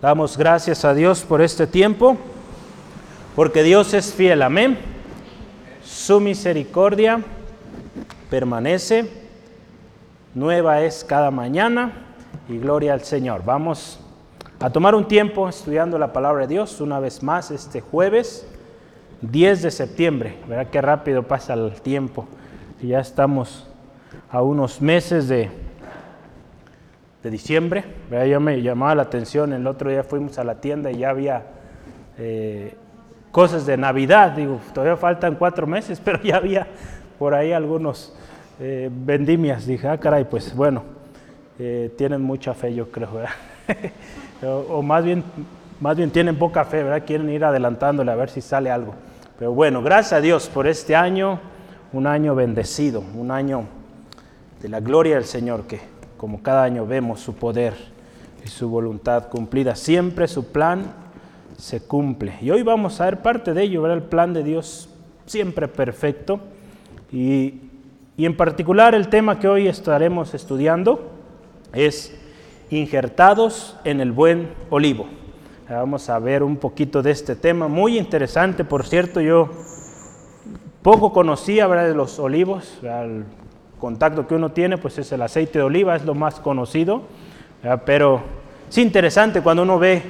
Damos gracias a Dios por este tiempo, porque Dios es fiel, amén. Su misericordia permanece, nueva es cada mañana y gloria al Señor. Vamos a tomar un tiempo estudiando la palabra de Dios una vez más este jueves 10 de septiembre. Verá qué rápido pasa el tiempo. Ya estamos a unos meses de, de diciembre. Ya me llamaba la atención, el otro día fuimos a la tienda y ya había eh, cosas de Navidad. Digo, todavía faltan cuatro meses, pero ya había por ahí algunos eh, vendimias. Dije, ah, caray, pues bueno, eh, tienen mucha fe, yo creo, o, o, más, bien, más bien tienen poca fe, ¿verdad? Quieren ir adelantándole a ver si sale algo. Pero bueno, gracias a Dios por este año, un año bendecido, un año de la gloria del Señor, que como cada año vemos su poder y su voluntad cumplida. Siempre su plan se cumple. Y hoy vamos a ver parte de ello, ver el plan de Dios siempre perfecto. Y, y en particular el tema que hoy estaremos estudiando es injertados en el buen olivo. Vamos a ver un poquito de este tema, muy interesante, por cierto, yo poco conocía de los olivos, contacto que uno tiene pues es el aceite de oliva, es lo más conocido, pero es interesante cuando uno ve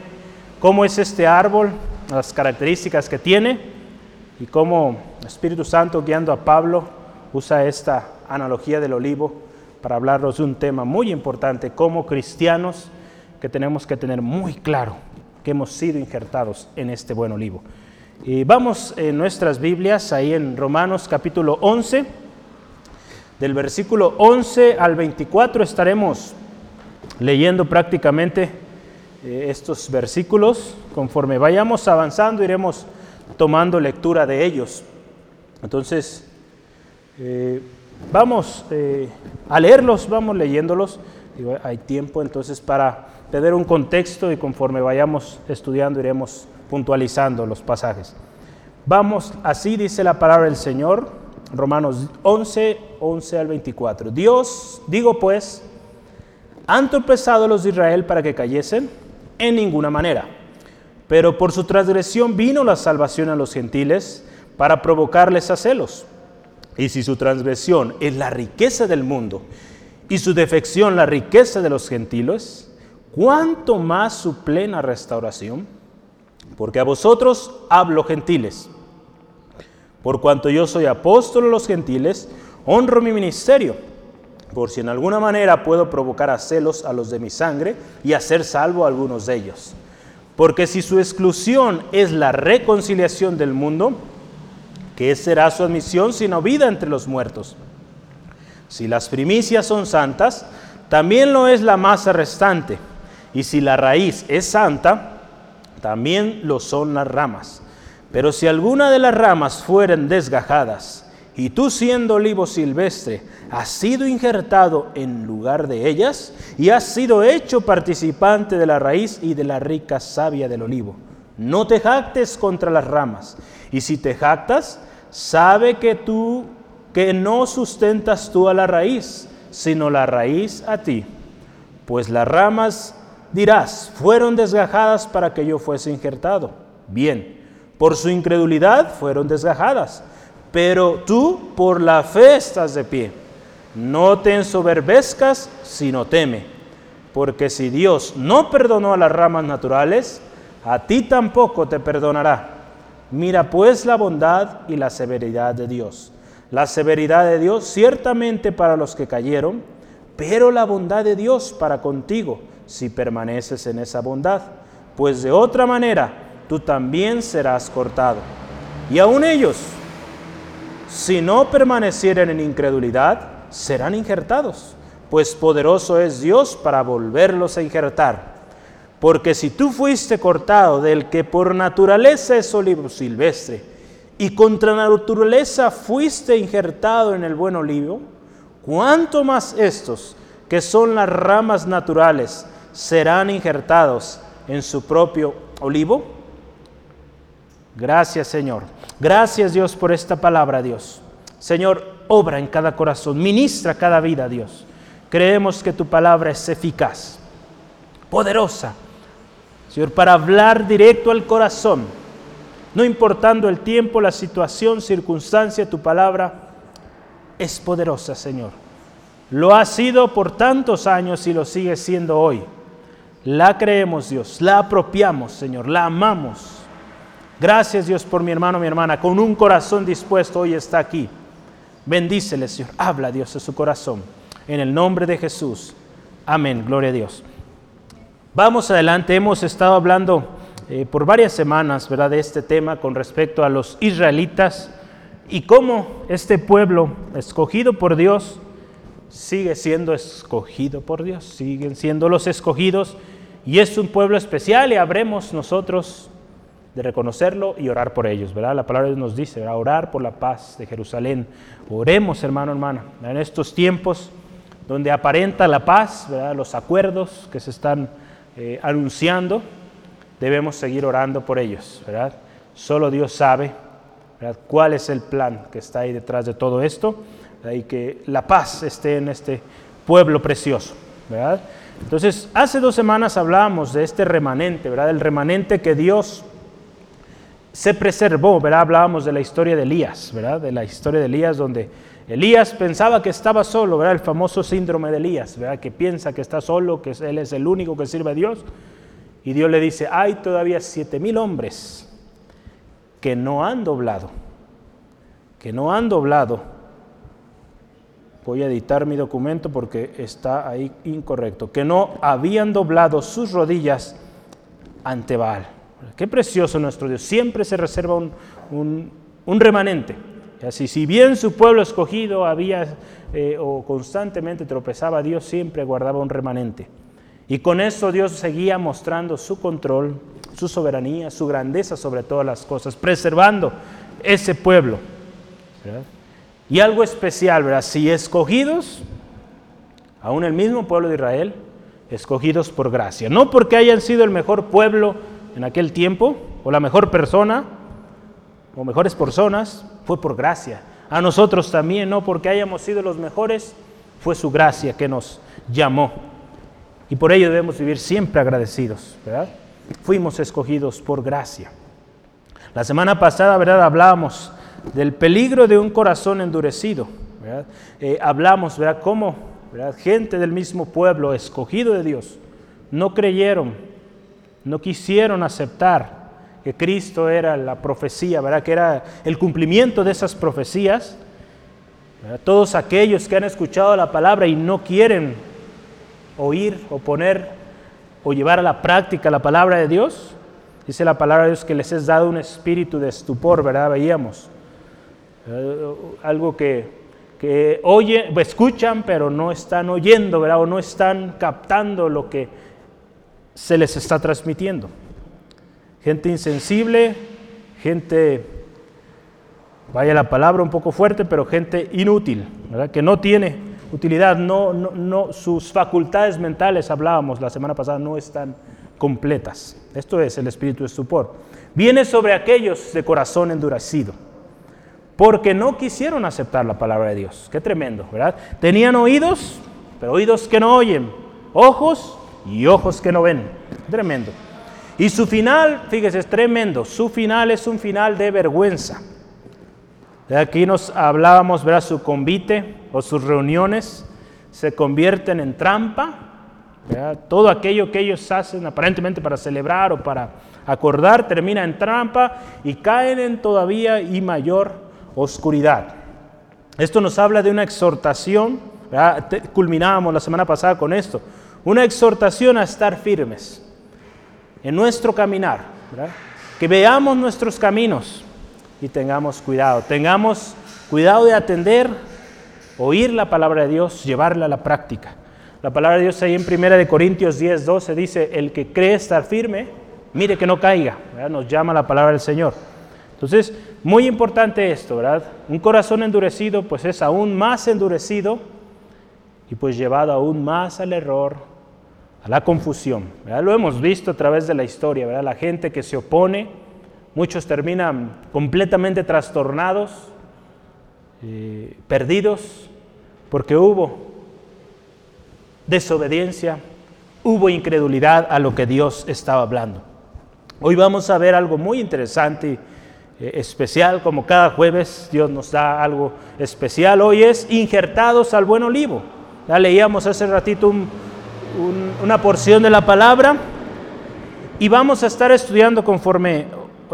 cómo es este árbol, las características que tiene y cómo el Espíritu Santo guiando a Pablo usa esta analogía del olivo para hablarnos de un tema muy importante como cristianos que tenemos que tener muy claro que hemos sido injertados en este buen olivo. Y vamos en nuestras Biblias, ahí en Romanos capítulo 11, del versículo 11 al 24 estaremos leyendo prácticamente eh, estos versículos. Conforme vayamos avanzando iremos tomando lectura de ellos. Entonces, eh, vamos eh, a leerlos, vamos leyéndolos. hay tiempo entonces para tener un contexto y conforme vayamos estudiando iremos puntualizando los pasajes. Vamos, así dice la palabra del Señor, Romanos 11, 11 al 24. Dios, digo pues, ¿han tropezado los de Israel para que cayesen? En ninguna manera. Pero por su transgresión vino la salvación a los gentiles para provocarles a celos. Y si su transgresión es la riqueza del mundo y su defección la riqueza de los gentiles, ¿cuánto más su plena restauración? Porque a vosotros hablo gentiles. Por cuanto yo soy apóstol de los gentiles, honro mi ministerio, por si en alguna manera puedo provocar a celos a los de mi sangre y hacer salvo a algunos de ellos. Porque si su exclusión es la reconciliación del mundo, ¿qué será su admisión sino vida entre los muertos? Si las primicias son santas, también lo es la masa restante. Y si la raíz es santa, también lo son las ramas. Pero si alguna de las ramas fueren desgajadas, y tú siendo olivo silvestre, has sido injertado en lugar de ellas, y has sido hecho participante de la raíz y de la rica savia del olivo. No te jactes contra las ramas, y si te jactas, sabe que tú, que no sustentas tú a la raíz, sino la raíz a ti. Pues las ramas dirás, fueron desgajadas para que yo fuese injertado. Bien, por su incredulidad fueron desgajadas, pero tú por la fe estás de pie. No te ensoberbezcas, sino teme, porque si Dios no perdonó a las ramas naturales, a ti tampoco te perdonará. Mira pues la bondad y la severidad de Dios. La severidad de Dios ciertamente para los que cayeron, pero la bondad de Dios para contigo si permaneces en esa bondad, pues de otra manera tú también serás cortado. Y aun ellos, si no permanecieren en incredulidad, serán injertados, pues poderoso es Dios para volverlos a injertar. Porque si tú fuiste cortado del que por naturaleza es olivo silvestre, y contra naturaleza fuiste injertado en el buen olivo, ¿cuánto más estos, que son las ramas naturales, serán injertados en su propio olivo? Gracias Señor. Gracias Dios por esta palabra, Dios. Señor, obra en cada corazón, ministra cada vida, Dios. Creemos que tu palabra es eficaz, poderosa, Señor, para hablar directo al corazón, no importando el tiempo, la situación, circunstancia, tu palabra es poderosa, Señor. Lo ha sido por tantos años y lo sigue siendo hoy. La creemos, Dios, la apropiamos, Señor, la amamos. Gracias, Dios, por mi hermano, mi hermana, con un corazón dispuesto hoy está aquí. Bendícele, Señor. Habla, Dios, de su corazón. En el nombre de Jesús. Amén. Gloria a Dios. Vamos adelante. Hemos estado hablando eh, por varias semanas, ¿verdad?, de este tema con respecto a los israelitas y cómo este pueblo escogido por Dios sigue siendo escogido por Dios, siguen siendo los escogidos y es un pueblo especial y habremos nosotros de reconocerlo y orar por ellos, ¿verdad? La palabra de nos dice, orar por la paz de Jerusalén. Oremos, hermano, hermana, en estos tiempos donde aparenta la paz, ¿verdad? Los acuerdos que se están eh, anunciando, debemos seguir orando por ellos, ¿verdad? Solo Dios sabe cuál es el plan que está ahí detrás de todo esto y que la paz esté en este pueblo precioso, ¿verdad? Entonces, hace dos semanas hablábamos de este remanente, ¿verdad? El remanente que Dios se preservó, ¿verdad? Hablábamos de la historia de Elías, ¿verdad? De la historia de Elías donde Elías pensaba que estaba solo, ¿verdad? El famoso síndrome de Elías, ¿verdad? Que piensa que está solo, que él es el único que sirve a Dios. Y Dios le dice, hay todavía siete mil hombres que no han doblado, que no han doblado. Voy a editar mi documento porque está ahí incorrecto, que no habían doblado sus rodillas ante Baal. Qué precioso nuestro Dios. Siempre se reserva un, remanente. Así, si bien su pueblo escogido había eh, o constantemente tropezaba, Dios siempre guardaba un remanente. Y con eso Dios seguía mostrando su control, su soberanía, su grandeza sobre todas las cosas, preservando ese pueblo. Y algo especial, ¿verdad? Si escogidos, aún el mismo pueblo de Israel, escogidos por gracia. No porque hayan sido el mejor pueblo en aquel tiempo, o la mejor persona, o mejores personas, fue por gracia. A nosotros también, no porque hayamos sido los mejores, fue su gracia que nos llamó. Y por ello debemos vivir siempre agradecidos, ¿verdad? Fuimos escogidos por gracia. La semana pasada, ¿verdad? Hablábamos del peligro de un corazón endurecido, ¿verdad? Eh, hablamos, ¿verdad? Cómo, ¿verdad? Gente del mismo pueblo, escogido de Dios, no creyeron no quisieron aceptar que Cristo era la profecía, ¿verdad? que era el cumplimiento de esas profecías. Todos aquellos que han escuchado la palabra y no quieren oír o poner o llevar a la práctica la palabra de Dios, dice la palabra de Dios que les es dado un espíritu de estupor, ¿verdad? Veíamos. Algo que, que oye, escuchan, pero no están oyendo, ¿verdad? O no están captando lo que se les está transmitiendo. Gente insensible, gente, vaya la palabra un poco fuerte, pero gente inútil, que no tiene utilidad, no, no, sus facultades mentales, hablábamos la semana pasada, no están completas. Esto es el espíritu de estupor. Viene sobre aquellos de corazón endurecido, porque no quisieron aceptar la palabra de Dios. Qué tremendo, ¿verdad? Tenían oídos, pero oídos que no oyen, ojos, y ojos que no ven. Tremendo. Y su final, fíjese, es tremendo. Su final es un final de vergüenza. De aquí nos hablábamos, verá, su convite o sus reuniones se convierten en trampa. Todo aquello que ellos hacen aparentemente para celebrar o para acordar termina en trampa y caen en todavía y mayor oscuridad. Esto nos habla de una exhortación. Culminábamos la semana pasada con esto una exhortación a estar firmes en nuestro caminar, que veamos nuestros caminos y tengamos cuidado, tengamos cuidado de atender, oír la palabra de Dios, llevarla a la práctica. La palabra de Dios ahí en 1 Corintios 10, 12 dice, el que cree estar firme, mire que no caiga, nos llama la palabra del Señor. Entonces, muy importante esto, ¿verdad? Un corazón endurecido, pues es aún más endurecido y pues llevado aún más al error, a la confusión. Lo hemos visto a través de la historia, ¿verdad? la gente que se opone, muchos terminan completamente trastornados, eh, perdidos, porque hubo desobediencia, hubo incredulidad a lo que Dios estaba hablando. Hoy vamos a ver algo muy interesante, eh, especial, como cada jueves Dios nos da algo especial. Hoy es injertados al buen olivo. Ya leíamos hace ratito una porción de la palabra y vamos a estar estudiando conforme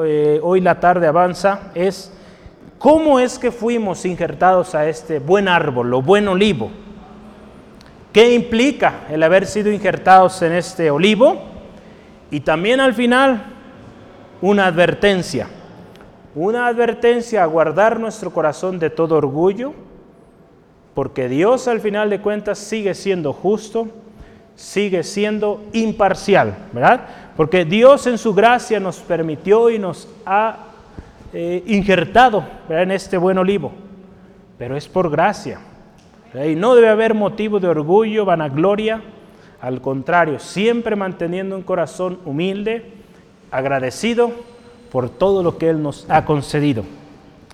eh, hoy la tarde avanza, es cómo es que fuimos injertados a este buen árbol, o buen olivo. ¿Qué implica el haber sido injertados en este olivo? Y también al final, una advertencia. Una advertencia a guardar nuestro corazón de todo orgullo, porque Dios al final de cuentas sigue siendo justo, sigue siendo imparcial, ¿verdad? Porque Dios en su gracia nos permitió y nos ha eh, injertado en este buen olivo, pero es por gracia. Y no debe haber motivo de orgullo, vanagloria, al contrario, siempre manteniendo un corazón humilde, agradecido por todo lo que Él nos ha concedido.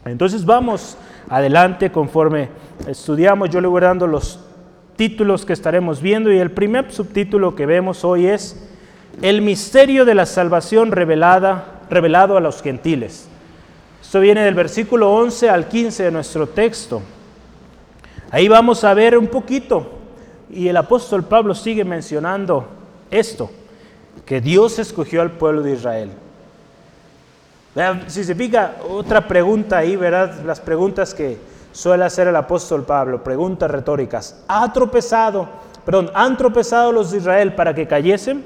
Entonces vamos adelante conforme estudiamos, yo le voy dando los títulos que estaremos viendo y el primer subtítulo que vemos hoy es el misterio de la salvación revelada, revelado a los gentiles. Esto viene del versículo 11 al 15 de nuestro texto. Ahí vamos a ver un poquito, y el apóstol Pablo sigue mencionando esto, que Dios escogió al pueblo de Israel. Si se fija, otra pregunta ahí, ¿verdad? Las preguntas que suele hacer el apóstol Pablo, preguntas retóricas. ¿Ha tropezado, perdón, han tropezado los de Israel para que cayesen?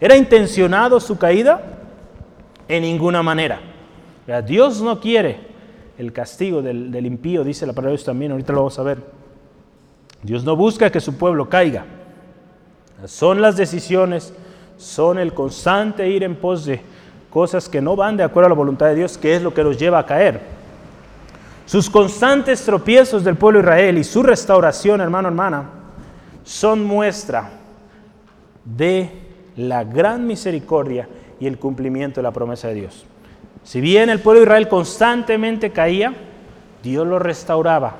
¿Era intencionado su caída? En ninguna manera. Dios no quiere el castigo del, impío, dice la palabra de Dios también, ahorita lo vamos a ver. Dios no busca que su pueblo caiga. Son las decisiones, son el constante ir en pos de cosas que no van de acuerdo a la voluntad de Dios, que es lo que los lleva a caer. Sus constantes tropiezos del pueblo de Israel y su restauración, hermano, hermana, son muestra de la gran misericordia y el cumplimiento de la promesa de Dios. Si bien el pueblo de Israel constantemente caía, Dios lo restauraba.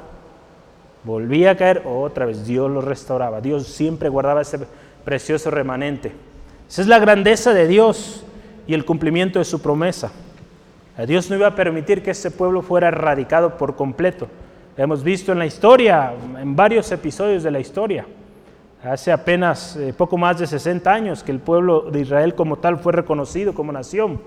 Volvía a caer, otra vez Dios lo restauraba. Dios siempre guardaba ese precioso remanente. Esa es la grandeza de Dios y el cumplimiento de su promesa. Dios no iba a permitir que ese pueblo fuera erradicado por completo. Hemos visto en la historia, en varios episodios de la historia, hace apenas eh, poco más de 60 años que el pueblo de Israel como tal fue reconocido como nación.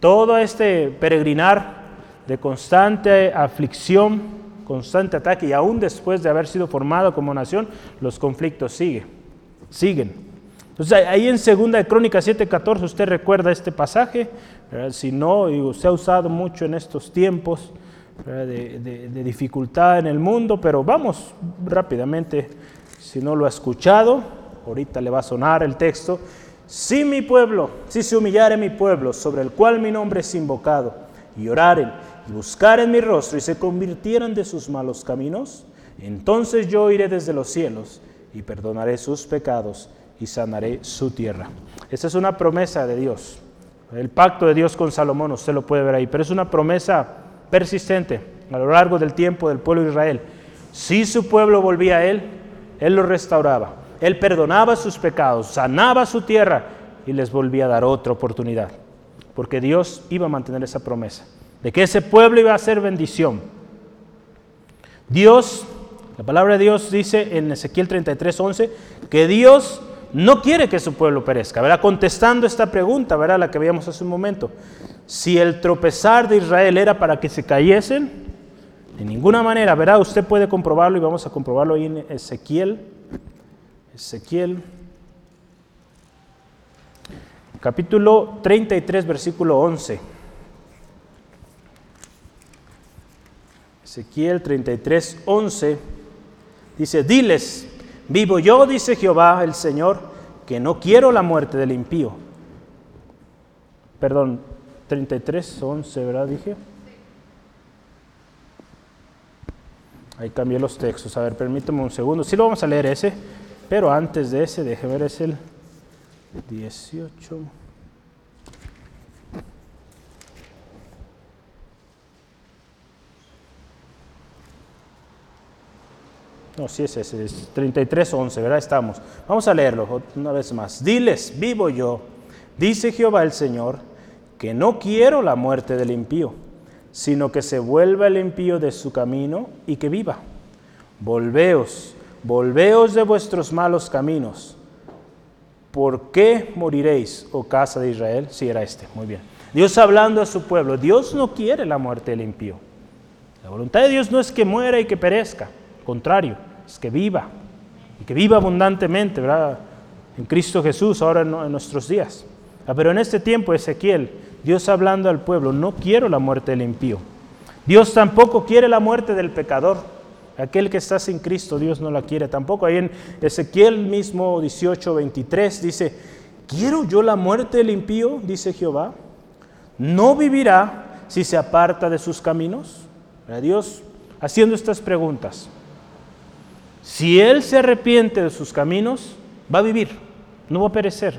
Todo este peregrinar de constante aflicción, constante ataque y aún después de haber sido formado como nación, los conflictos siguen. siguen. Entonces ahí en 2 de Crónicas 7:14 usted recuerda este pasaje, si no, y usted ha usado mucho en estos tiempos de, de dificultad en el mundo, pero vamos rápidamente, si no lo ha escuchado, ahorita le va a sonar el texto, si mi pueblo, si se humillare mi pueblo, sobre el cual mi nombre es invocado, y oraren y buscaren mi rostro y se convirtieran de sus malos caminos, entonces yo iré desde los cielos y perdonaré sus pecados y sanaré su tierra. Esa es una promesa de Dios. El pacto de Dios con Salomón, usted lo puede ver ahí, pero es una promesa persistente a lo largo del tiempo del pueblo de Israel. Si su pueblo volvía a Él, Él lo restauraba. Él perdonaba sus pecados, sanaba su tierra y les volvía a dar otra oportunidad. Porque Dios iba a mantener esa promesa de que ese pueblo iba a ser bendición. Dios, la palabra de Dios dice en Ezequiel 33, 11, que Dios no quiere que su pueblo perezca. ¿verdad? Contestando esta pregunta, ¿verdad? la que veíamos hace un momento. Si el tropezar de Israel era para que se cayesen, de ninguna manera, ¿verdad? Usted puede comprobarlo y vamos a comprobarlo ahí en Ezequiel Ezequiel, capítulo 33, versículo 11. Ezequiel 33, 11 dice, diles, vivo yo, dice Jehová el Señor, que no quiero la muerte del impío. Perdón, 33, 11, ¿verdad? Dije. Ahí cambié los textos. A ver, permíteme un segundo. Sí lo vamos a leer ese. Pero antes de ese, déjeme ver, es el 18. No, sí es ese, es 33, 11, ¿verdad? Estamos. Vamos a leerlo una vez más. Diles, vivo yo, dice Jehová el Señor, que no quiero la muerte del impío, sino que se vuelva el impío de su camino y que viva. Volveos, volveos de vuestros malos caminos. ¿Por qué moriréis, oh casa de Israel? Si era este, muy bien. Dios hablando a su pueblo, Dios no quiere la muerte del impío. La voluntad de Dios no es que muera y que perezca contrario, es que viva, y que viva abundantemente, ¿verdad? En Cristo Jesús, ahora en, nuestros días. Ah, pero en este tiempo, Ezequiel, Dios hablando al pueblo, no quiero la muerte del impío. Dios tampoco quiere la muerte del pecador. Aquel que está sin Cristo, Dios no la quiere tampoco. Ahí en Ezequiel mismo 18, 23 dice, ¿quiero yo la muerte del impío? Dice Jehová. ¿No vivirá si se aparta de sus caminos? Dios haciendo estas preguntas. Si él se arrepiente de sus caminos, va a vivir, no va a perecer.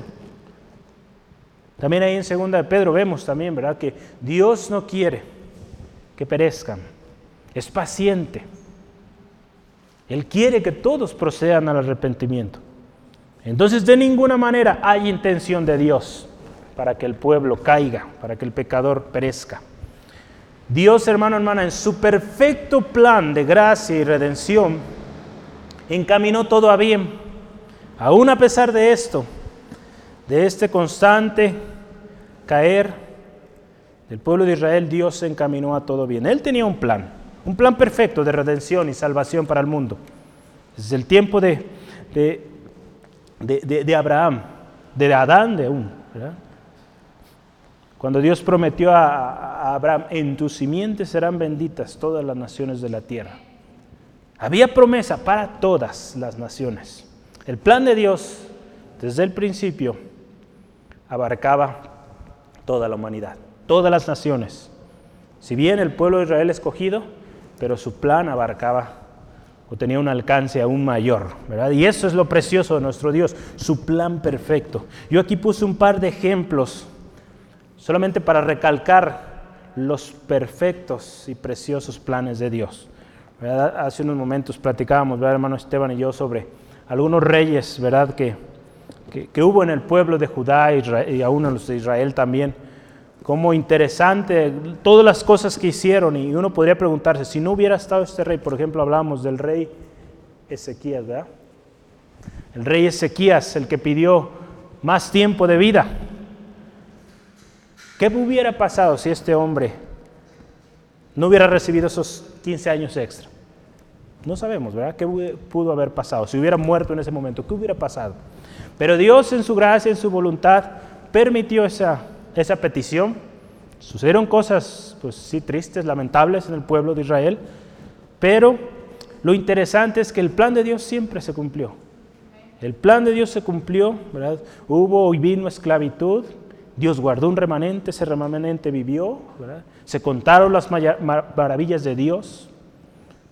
También ahí en segunda de Pedro vemos también, ¿verdad? Que Dios no quiere que perezcan. Es paciente. Él quiere que todos procedan al arrepentimiento. Entonces, de ninguna manera hay intención de Dios para que el pueblo caiga, para que el pecador perezca. Dios, hermano, hermana, en su perfecto plan de gracia y redención, encaminó todo a bien. Aún a pesar de esto, de este constante caer del pueblo de Israel, Dios se encaminó a todo bien. Él tenía un plan, un plan perfecto de redención y salvación para el mundo. Desde el tiempo de, de, Abraham, de Adán de aún. Cuando Dios prometió a, a Abraham, en tus simientes serán benditas todas las naciones de la tierra. Había promesa para todas las naciones. El plan de Dios desde el principio abarcaba toda la humanidad, todas las naciones. Si bien el pueblo de Israel escogido, pero su plan abarcaba o tenía un alcance aún mayor, ¿verdad? Y eso es lo precioso de nuestro Dios, su plan perfecto. Yo aquí puse un par de ejemplos solamente para recalcar los perfectos y preciosos planes de Dios. Hace unos momentos platicábamos, ¿verdad, hermano Esteban y yo, sobre algunos reyes ¿verdad? Que, que, hubo en el pueblo de Judá y aún en los de Israel también. Como interesante todas las cosas que hicieron y uno podría preguntarse, si no hubiera estado este rey, por ejemplo, hablábamos del rey Ezequías, ¿verdad? El rey Ezequías, el que pidió más tiempo de vida. ¿Qué hubiera pasado si este hombre no hubiera recibido esos 15 años extra. No sabemos, ¿verdad? ¿Qué pudo haber pasado? Si hubiera muerto en ese momento, ¿qué hubiera pasado? Pero Dios en su gracia, en su voluntad, permitió esa, esa petición. Sucedieron cosas, pues sí, tristes, lamentables en el pueblo de Israel, pero lo interesante es que el plan de Dios siempre se cumplió. El plan de Dios se cumplió, ¿verdad? Hubo y vino esclavitud, Dios guardó un remanente, ese remanente vivió, se contaron las maravillas de Dios.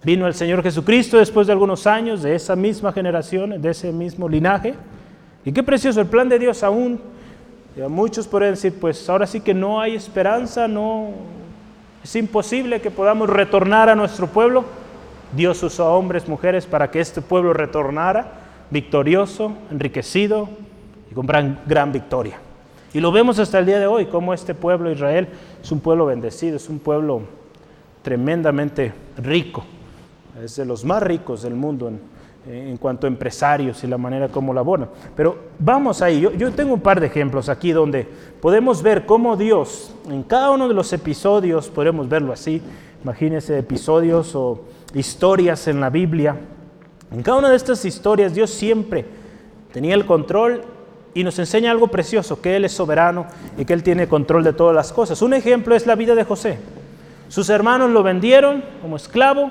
Vino el Señor Jesucristo después de algunos años de esa misma generación, de ese mismo linaje. Y qué precioso el plan de Dios aún. muchos podrían decir, pues ahora sí que no hay esperanza, no es imposible que podamos retornar a nuestro pueblo. Dios usó a hombres, mujeres para que este pueblo retornara victorioso, enriquecido y con gran victoria. Y lo vemos hasta el día de hoy, como este pueblo Israel es un pueblo bendecido, es un pueblo tremendamente rico, es de los más ricos del mundo en, cuanto a empresarios y la manera como laboran. Pero vamos ahí, yo, yo tengo un par de ejemplos aquí donde podemos ver cómo Dios, en cada uno de los episodios, podemos verlo así, imagínense episodios o historias en la Biblia, en cada una de estas historias Dios siempre tenía el control y nos enseña algo precioso, que Él es soberano y que Él tiene control de todas las cosas. Un ejemplo es la vida de José. Sus hermanos lo vendieron como esclavo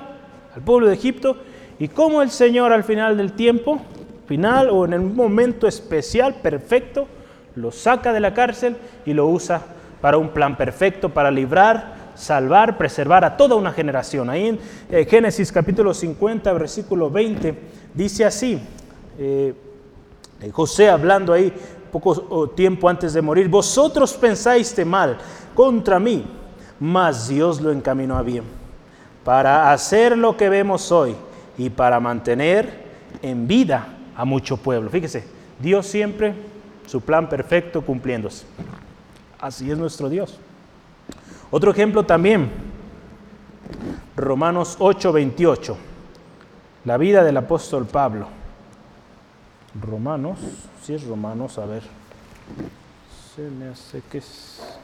al pueblo de Egipto y como el Señor al final del tiempo, final o en un momento especial, perfecto, lo saca de la cárcel y lo usa para un plan perfecto, para librar, salvar, preservar a toda una generación. Ahí en eh, Génesis capítulo 50, versículo 20, dice así, eh, José hablando ahí poco tiempo antes de morir, vosotros pensáis mal contra mí, mas Dios lo encaminó a bien, para hacer lo que vemos hoy, y para mantener en vida a mucho pueblo. Fíjese, Dios siempre su plan perfecto cumpliéndose. Así es nuestro Dios. Otro ejemplo también, Romanos 8, 28, la vida del apóstol Pablo. Romanos, si es Romanos, a ver, se me hace que es...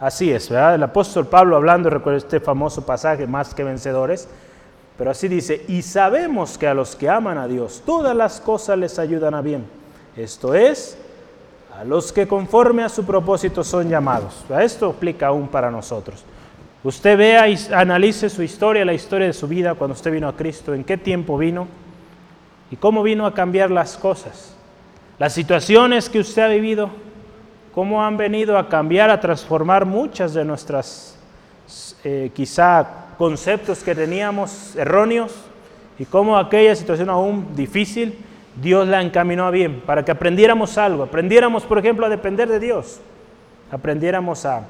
Así es, ¿verdad? El apóstol Pablo hablando, recuerda este famoso pasaje, más que vencedores, pero así dice, y sabemos que a los que aman a Dios, todas las cosas les ayudan a bien. Esto es, a los que conforme a su propósito son llamados. Esto aplica aún para nosotros. Usted vea y analice su historia, la historia de su vida cuando usted vino a Cristo, en qué tiempo vino y cómo vino a cambiar las cosas. Las situaciones que usted ha vivido, cómo han venido a cambiar, a transformar muchas de nuestras eh, quizá conceptos que teníamos erróneos y cómo aquella situación aún difícil, Dios la encaminó a bien, para que aprendiéramos algo, aprendiéramos, por ejemplo, a depender de Dios, aprendiéramos a,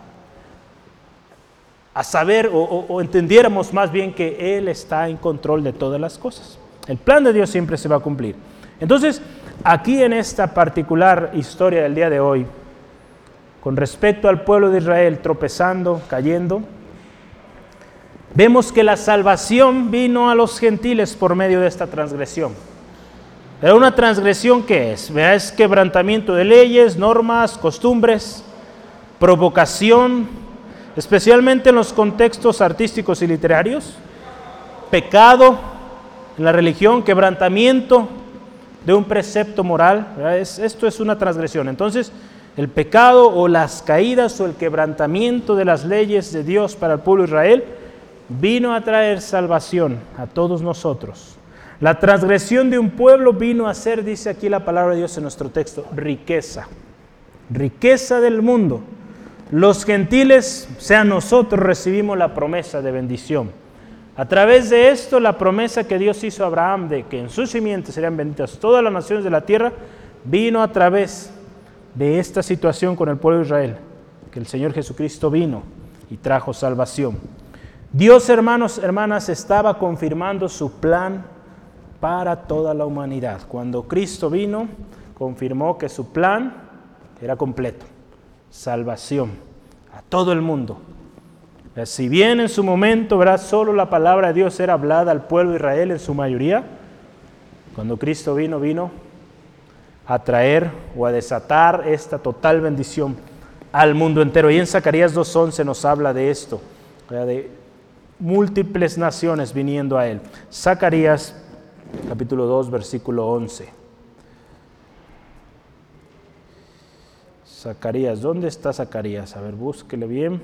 a saber o, entendiéramos más bien que Él está en control de todas las cosas. El plan de Dios siempre se va a cumplir. Entonces, aquí en esta particular historia del día de hoy, con respecto al pueblo de Israel tropezando, cayendo, vemos que la salvación vino a los gentiles por medio de esta transgresión. Era una transgresión que es, es quebrantamiento de leyes, normas, costumbres, provocación, especialmente en los contextos artísticos y literarios, pecado en la religión, quebrantamiento de un precepto moral. esto es una transgresión. Entonces, el pecado o las caídas o el quebrantamiento de las leyes de Dios para el pueblo de Israel vino a traer salvación a todos nosotros. La transgresión de un pueblo vino a ser, dice aquí la palabra de Dios en nuestro texto, riqueza. Riqueza del mundo. Los gentiles, sea nosotros, recibimos la promesa de bendición. A través de esto, la promesa que Dios hizo a Abraham de que en sus simientes serían benditas todas las naciones de la tierra, vino a través de esta situación con el pueblo de Israel, que el Señor Jesucristo vino y trajo salvación. Dios, hermanos, hermanas, estaba confirmando su plan para toda la humanidad. Cuando Cristo vino, confirmó que su plan era completo, salvación a todo el mundo. Si bien en su momento, ¿verdad? Solo la palabra de Dios era hablada al pueblo de Israel en su mayoría, cuando Cristo vino, vino a traer o a desatar esta total bendición al mundo entero. Y en Zacarías 2.11 nos habla de esto, de múltiples naciones viniendo a él. Zacarías capítulo 2, versículo 11. Zacarías, ¿dónde está Zacarías? A ver, búsquele bien.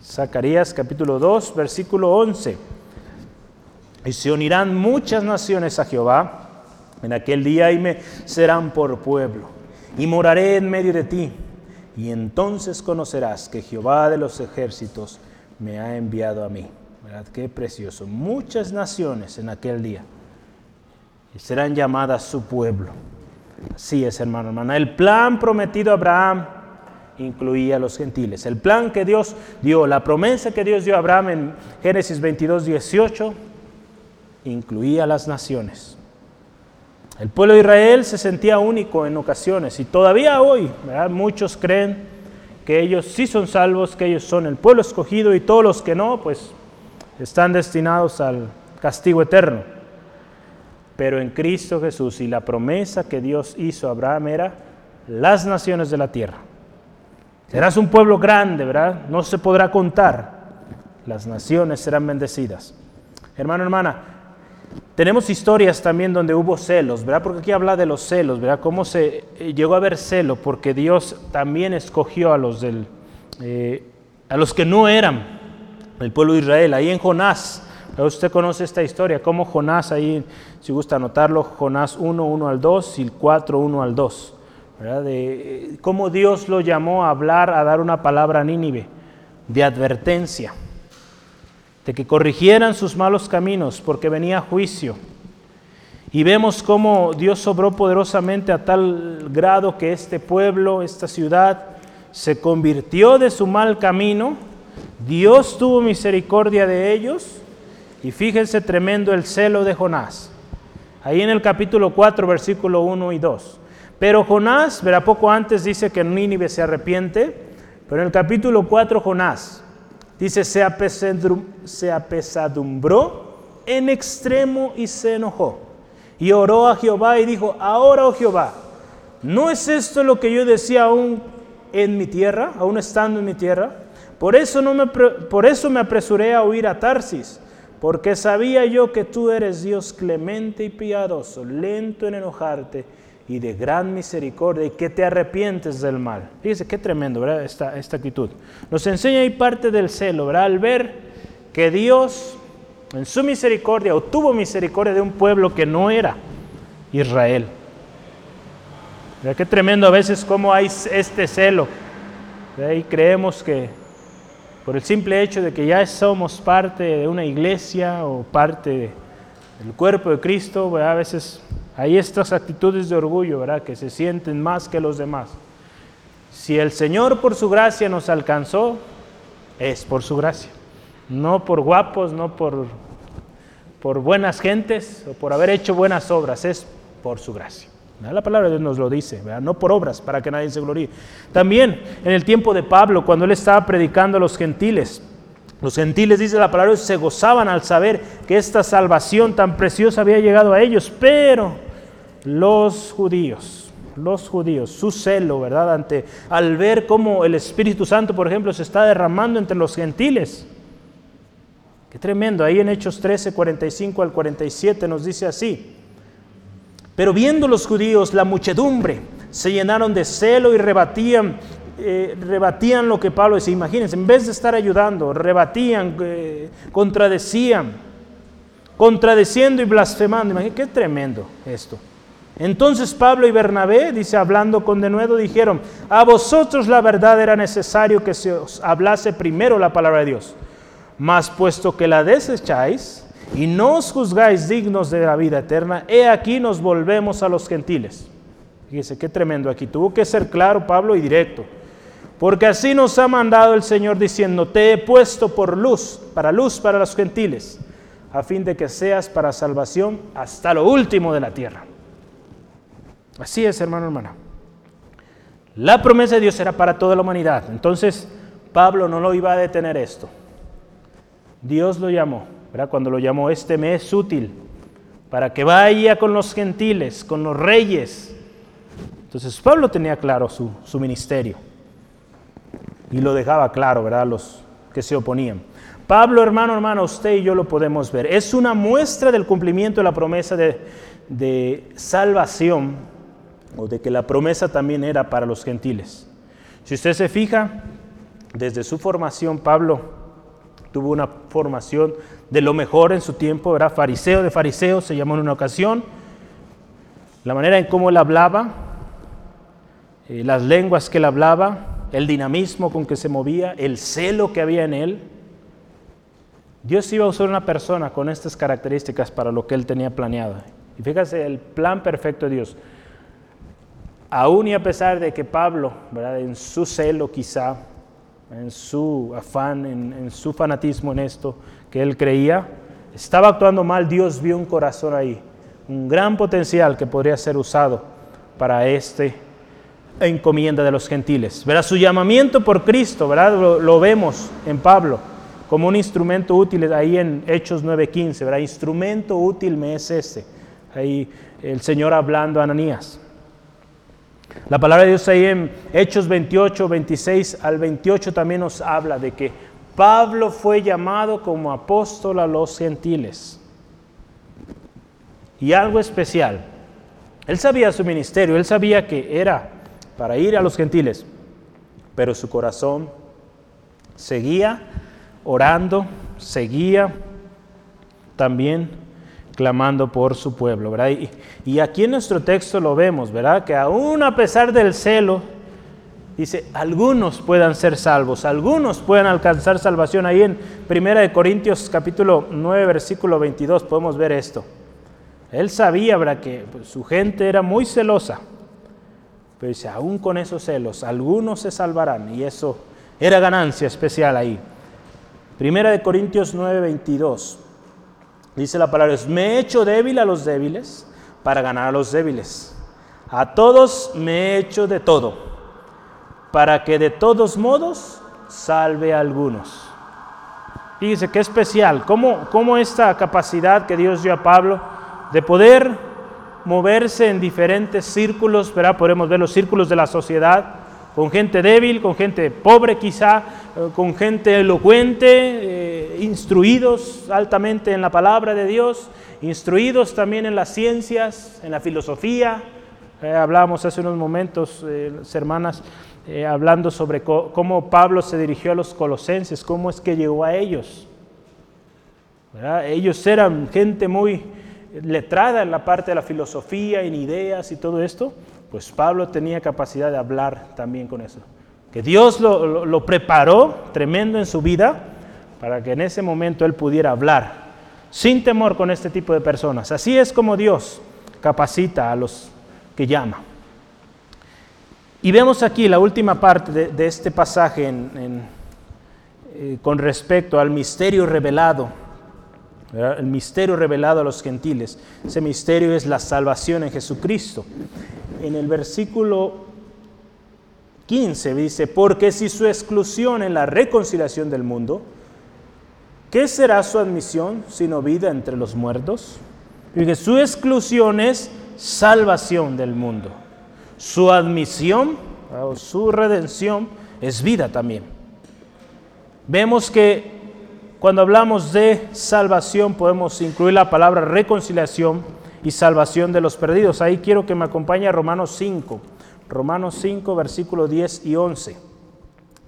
Zacarías capítulo 2, versículo 11. Y se unirán muchas naciones a Jehová en aquel día y me serán por pueblo. Y moraré en medio de ti. Y entonces conocerás que Jehová de los ejércitos me ha enviado a mí. ¿Verdad? Qué precioso. Muchas naciones en aquel día. Serán llamadas su pueblo. Así es, hermano, hermana. El plan prometido a Abraham incluía a los gentiles. El plan que Dios dio, la promesa que Dios dio a Abraham en Génesis 22, 18, incluía a las naciones. El pueblo de Israel se sentía único en ocasiones y todavía hoy muchos creen que ellos sí son salvos, que ellos son el pueblo escogido y todos los que no, pues están destinados al castigo eterno. Pero en Cristo Jesús y la promesa que Dios hizo a Abraham era las naciones de la tierra. Serás un pueblo grande, ¿verdad? No se podrá contar. Las naciones serán bendecidas. Hermano, hermana, tenemos historias también donde hubo celos, ¿verdad? Porque aquí habla de los celos, ¿verdad? Cómo se eh, llegó a haber celo, porque Dios también escogió a los, del, eh, a los que no eran el pueblo de Israel. Ahí en Jonás, usted conoce esta historia, cómo Jonás, ahí, si gusta anotarlo, Jonás 1, 1 al 2 y 4, 1 al 2, ¿verdad? De eh, cómo Dios lo llamó a hablar, a dar una palabra a Nínive, de advertencia de que corrigieran sus malos caminos porque venía juicio. Y vemos cómo Dios sobró poderosamente a tal grado que este pueblo, esta ciudad, se convirtió de su mal camino. Dios tuvo misericordia de ellos. Y fíjense tremendo el celo de Jonás. Ahí en el capítulo 4, versículo 1 y 2. Pero Jonás, verá poco antes dice que Nínive se arrepiente, pero en el capítulo 4 Jonás dice, se, apesadumbró en extremo y se enojó. Y oró a Jehová y dijo, ahora, oh Jehová, ¿no es esto lo que yo decía aún en mi tierra, aún estando en mi tierra? Por eso, no me, por eso me apresuré a huir a Tarsis, porque sabía yo que tú eres Dios clemente y piadoso, lento en enojarte y de gran misericordia y que te arrepientes del mal. Fíjese qué tremendo, ¿verdad? Esta, actitud. Nos enseña ahí parte del celo, ¿verdad? Al ver que Dios en su misericordia o tuvo misericordia de un pueblo que no era Israel. ¿Verdad? Qué tremendo a veces cómo hay este celo. Y creemos que por el simple hecho de que ya somos parte de una iglesia o parte del cuerpo de Cristo, a veces hay estas actitudes de orgullo, ¿verdad? Que se sienten más que los demás. Si el Señor por su gracia nos alcanzó, es por su gracia no por guapos, no por, por buenas gentes o por haber hecho buenas obras, es por su gracia. La palabra de Dios nos lo dice, no por obras, para que nadie se gloríe. También en el tiempo de Pablo, cuando él estaba predicando a los gentiles, los gentiles, dice la palabra, se gozaban al saber que esta salvación tan preciosa había llegado a ellos, pero los judíos, los judíos, su celo, ¿verdad? Ante, al ver cómo el Espíritu Santo, por ejemplo, se está derramando entre los gentiles, Qué tremendo. Ahí en Hechos 13, 45 al 47 nos dice así. Pero viendo los judíos la muchedumbre, se llenaron de celo y rebatían, eh, rebatían lo que Pablo decía. Imagínense, en vez de estar ayudando, rebatían, eh, contradecían, contradeciendo y blasfemando. Imagínense, qué tremendo esto. Entonces Pablo y Bernabé, dice, hablando con denuedo, dijeron, a vosotros la verdad era necesario que se os hablase primero la palabra de Dios mas puesto que la desecháis y no os juzgáis dignos de la vida eterna, he aquí nos volvemos a los gentiles. Fíjese qué tremendo aquí. Tuvo que ser claro Pablo y directo. Porque así nos ha mandado el Señor diciendo, te he puesto por luz, para luz para los gentiles, a fin de que seas para salvación hasta lo último de la tierra. Así es, hermano, hermana. La promesa de Dios era para toda la humanidad. Entonces, Pablo no lo iba a detener esto. Dios lo llamó, Cuando lo llamó, este me es útil para que vaya con los gentiles, con los reyes. Entonces Pablo tenía claro su, su ministerio y lo dejaba claro, ¿verdad? Los que se oponían. Pablo, hermano, hermano, usted y yo lo podemos ver. Es una muestra del cumplimiento de la promesa de, de salvación o de que la promesa también era para los gentiles. Si usted se fija, desde su formación, Pablo tuvo una formación de lo mejor en su tiempo, era fariseo de fariseos, se llamó en una ocasión, la manera en cómo él hablaba, eh, las lenguas que él hablaba, el dinamismo con que se movía, el celo que había en él. Dios iba a usar una persona con estas características para lo que él tenía planeado. Y fíjese el plan perfecto de Dios. Aún y a pesar de que Pablo, ¿verdad? en su celo quizá, en su afán, en, su fanatismo en esto que él creía, estaba actuando mal, Dios vio un corazón ahí, un gran potencial que podría ser usado para este encomienda de los gentiles. Verá su llamamiento por Cristo, ¿verdad? Lo, vemos en Pablo como un instrumento útil ahí en Hechos 9:15, ¿verdad? Instrumento útil me es este. Ahí el Señor hablando a Ananías. La palabra de Dios ahí en Hechos 28, 26 al 28 también nos habla de que Pablo fue llamado como apóstol a los gentiles. Y algo especial, él sabía su ministerio, él sabía que era para ir a los gentiles, pero su corazón seguía orando, seguía también clamando por su pueblo, ¿verdad? Y, aquí en nuestro texto lo vemos, ¿verdad? Que aún a pesar del celo, dice, algunos puedan ser salvos, algunos puedan alcanzar salvación. Ahí en 1 Corintios capítulo 9, versículo 22 podemos ver esto. Él sabía ¿verdad? que pues, su gente era muy celosa. Pero dice, aún con esos celos, algunos se salvarán. Y eso era ganancia especial ahí. Primera de Corintios 9, 22. Dice la palabra, me he hecho débil a los débiles para ganar a los débiles. A todos me he hecho de todo, para que de todos modos salve a algunos. Fíjese qué especial, cómo, cómo esta capacidad que Dios dio a Pablo de poder moverse en diferentes círculos, ¿verdad? podemos ver los círculos de la sociedad, con gente débil, con gente pobre quizá, eh, con gente elocuente, eh, instruidos altamente en la palabra de Dios, instruidos también en las ciencias, en la filosofía. Eh, hablábamos hace unos momentos, hermanas, hablando sobre cómo Pablo se dirigió a los colosenses, cómo es que llegó a ellos. Ellos eran gente muy letrada en la parte de la filosofía, en ideas y todo esto, pues Pablo tenía capacidad de hablar también con eso. Que Dios lo, preparó tremendo en su vida para que en ese momento él pudiera hablar sin temor con este tipo de personas. Así es como Dios capacita a los que llama. Y vemos aquí la última parte de, este pasaje eh, con respecto al misterio revelado el misterio revelado a los gentiles. Ese misterio es la salvación en Jesucristo. En el versículo 15 dice, porque si su exclusión en la reconciliación del mundo, ¿qué será su admisión sino vida entre los muertos? Y su exclusión es salvación del mundo. Su admisión o su redención es vida también. Vemos que cuando hablamos de salvación podemos incluir la palabra reconciliación y salvación de los perdidos. Ahí quiero que me acompañe a Romanos 5, Romanos 5, versículo 10 y 11.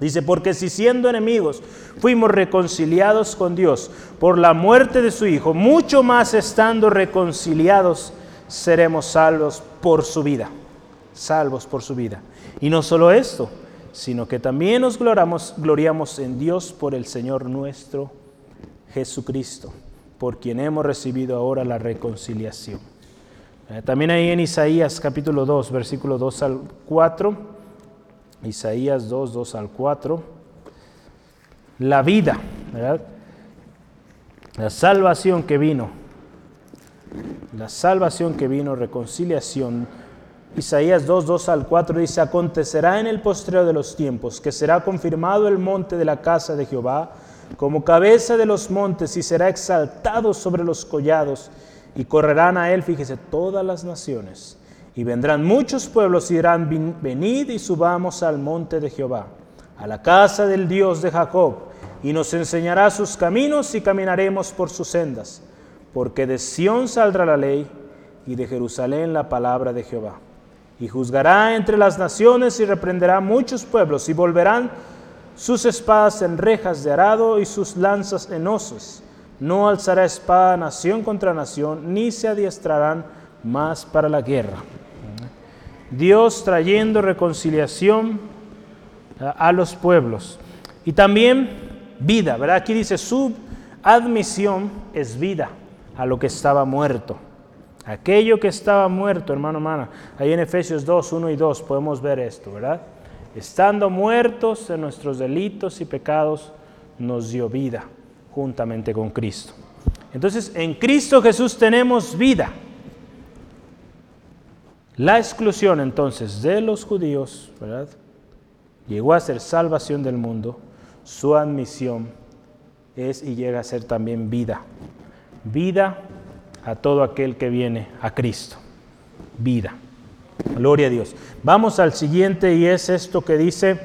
Dice, porque si siendo enemigos fuimos reconciliados con Dios por la muerte de su Hijo, mucho más estando reconciliados seremos salvos por su vida, salvos por su vida. Y no solo esto, sino que también nos gloriamos, gloriamos en Dios por el Señor nuestro Jesucristo, por quien hemos recibido ahora la reconciliación. Eh, también ahí en Isaías capítulo 2, versículo 2 al 4, Isaías 2, 2 al 4, la vida, la salvación que vino, la salvación que vino, reconciliación. Isaías 2, 2 al 4 dice, acontecerá en el postreo de los tiempos que será confirmado el monte de la casa de Jehová como cabeza de los montes y será exaltado sobre los collados y correrán a él, fíjese, todas las naciones. Y vendrán muchos pueblos y dirán, venid y subamos al monte de Jehová, a la casa del Dios de Jacob, y nos enseñará sus caminos y caminaremos por sus sendas, porque de Sión saldrá la ley y de Jerusalén la palabra de Jehová. Y juzgará entre las naciones y reprenderá muchos pueblos y volverán sus espadas en rejas de arado y sus lanzas en osos. No alzará espada nación contra nación, ni se adiestrarán más para la guerra. Dios trayendo reconciliación a los pueblos. Y también vida, ¿verdad? Aquí dice, su admisión es vida a lo que estaba muerto. Aquello que estaba muerto, hermano, hermana. Ahí en Efesios 2, 1 y 2 podemos ver esto, ¿verdad? Estando muertos en nuestros delitos y pecados, nos dio vida juntamente con Cristo. Entonces, en Cristo Jesús tenemos vida. La exclusión entonces de los judíos, ¿verdad? Llegó a ser salvación del mundo. Su admisión es y llega a ser también vida. Vida a todo aquel que viene a Cristo. Vida. Gloria a Dios. Vamos al siguiente y es esto que dice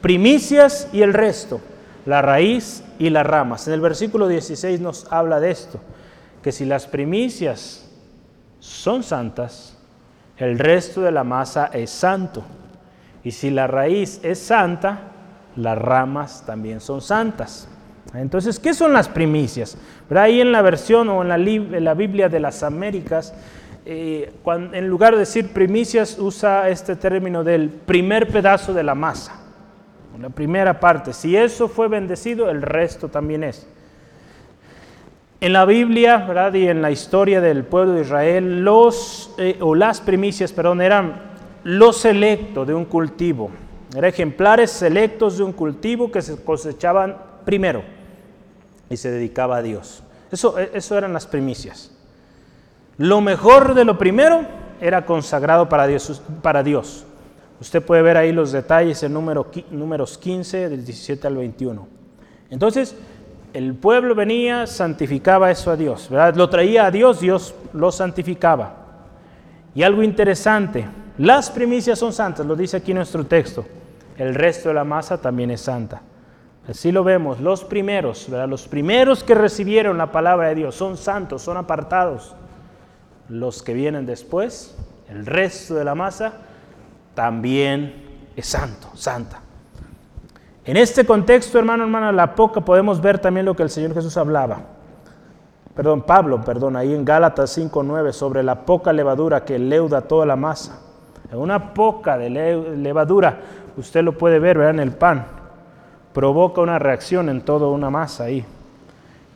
primicias y el resto, la raíz y las ramas. En el versículo 16 nos habla de esto, que si las primicias son santas, el resto de la masa es santo. Y si la raíz es santa, las ramas también son santas. Entonces, ¿qué son las primicias? Pero ahí en la versión o en la, en la Biblia de las Américas eh, en lugar de decir primicias, usa este término del primer pedazo de la masa, la primera parte. Si eso fue bendecido, el resto también es. En la Biblia ¿verdad? y en la historia del pueblo de Israel, los, eh, o las primicias, perdón, eran lo selecto de un cultivo. Eran ejemplares selectos de un cultivo que se cosechaban primero y se dedicaba a Dios. Eso, eh, eso eran las primicias. Lo mejor de lo primero era consagrado para Dios. Para Dios. Usted puede ver ahí los detalles en número, números 15, del 17 al 21. Entonces, el pueblo venía, santificaba eso a Dios, ¿verdad? Lo traía a Dios, Dios lo santificaba. Y algo interesante, las primicias son santas, lo dice aquí nuestro texto. El resto de la masa también es santa. Así lo vemos, los primeros, los primeros que recibieron la palabra de Dios son santos, son apartados. Los que vienen después, el resto de la masa, también es santo, santa. En este contexto, hermano, hermana, la poca podemos ver también lo que el Señor Jesús hablaba. Perdón, Pablo, perdón, ahí en Gálatas 5.9, sobre la poca levadura que leuda toda la masa. Una poca de levadura, usted lo puede ver, ¿verdad? En el pan, provoca una reacción en toda una masa ahí.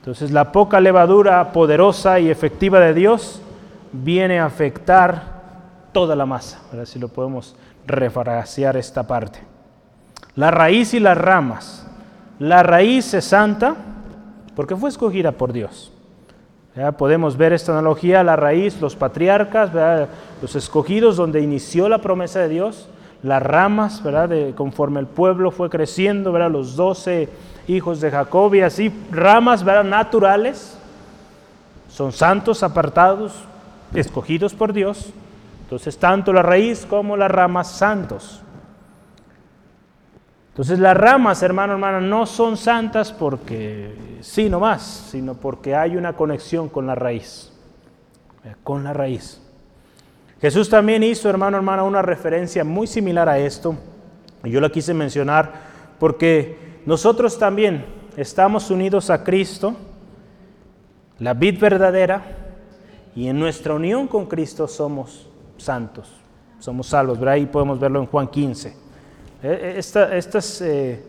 Entonces, la poca levadura poderosa y efectiva de Dios viene a afectar toda la masa. ver Si lo podemos refrasear esta parte. La raíz y las ramas. La raíz es santa porque fue escogida por Dios. Podemos ver esta analogía, la raíz, los patriarcas, los escogidos donde inició la promesa de Dios, las ramas. De, conforme el pueblo fue creciendo, ¿verdad? los doce hijos de Jacob y así, ramas naturales, son santos apartados, escogidos por Dios. Entonces, tanto la raíz como las ramas santos. Entonces las ramas, hermano, hermana, no son santas porque sí nomás, sino porque hay una conexión con la raíz. Con la raíz. Jesús también hizo, hermano, hermana, una referencia muy similar a esto. Y yo la quise mencionar porque nosotros también estamos unidos a Cristo, la vid verdadera, y en nuestra unión con Cristo somos santos, somos salvos. Ahí podemos verlo en Juan 15. Eh, eh, estas eh,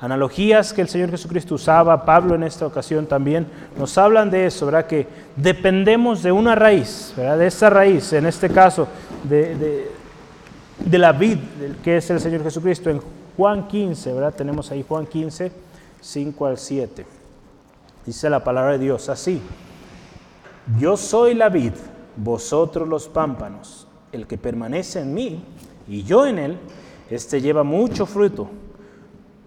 analogías que el Señor Jesucristo usaba, Pablo en esta ocasión también, nos hablan de eso, ¿verdad? Que dependemos de una raíz. De esa raíz, en este caso, de, la vid, que es el Señor Jesucristo. En Juan 15, ¿verdad? Tenemos ahí Juan 15, 5 al 7. Dice la palabra de Dios así. Yo soy la vid, vosotros los pámpanos. El que permanece en mí y yo en él, este lleva mucho fruto,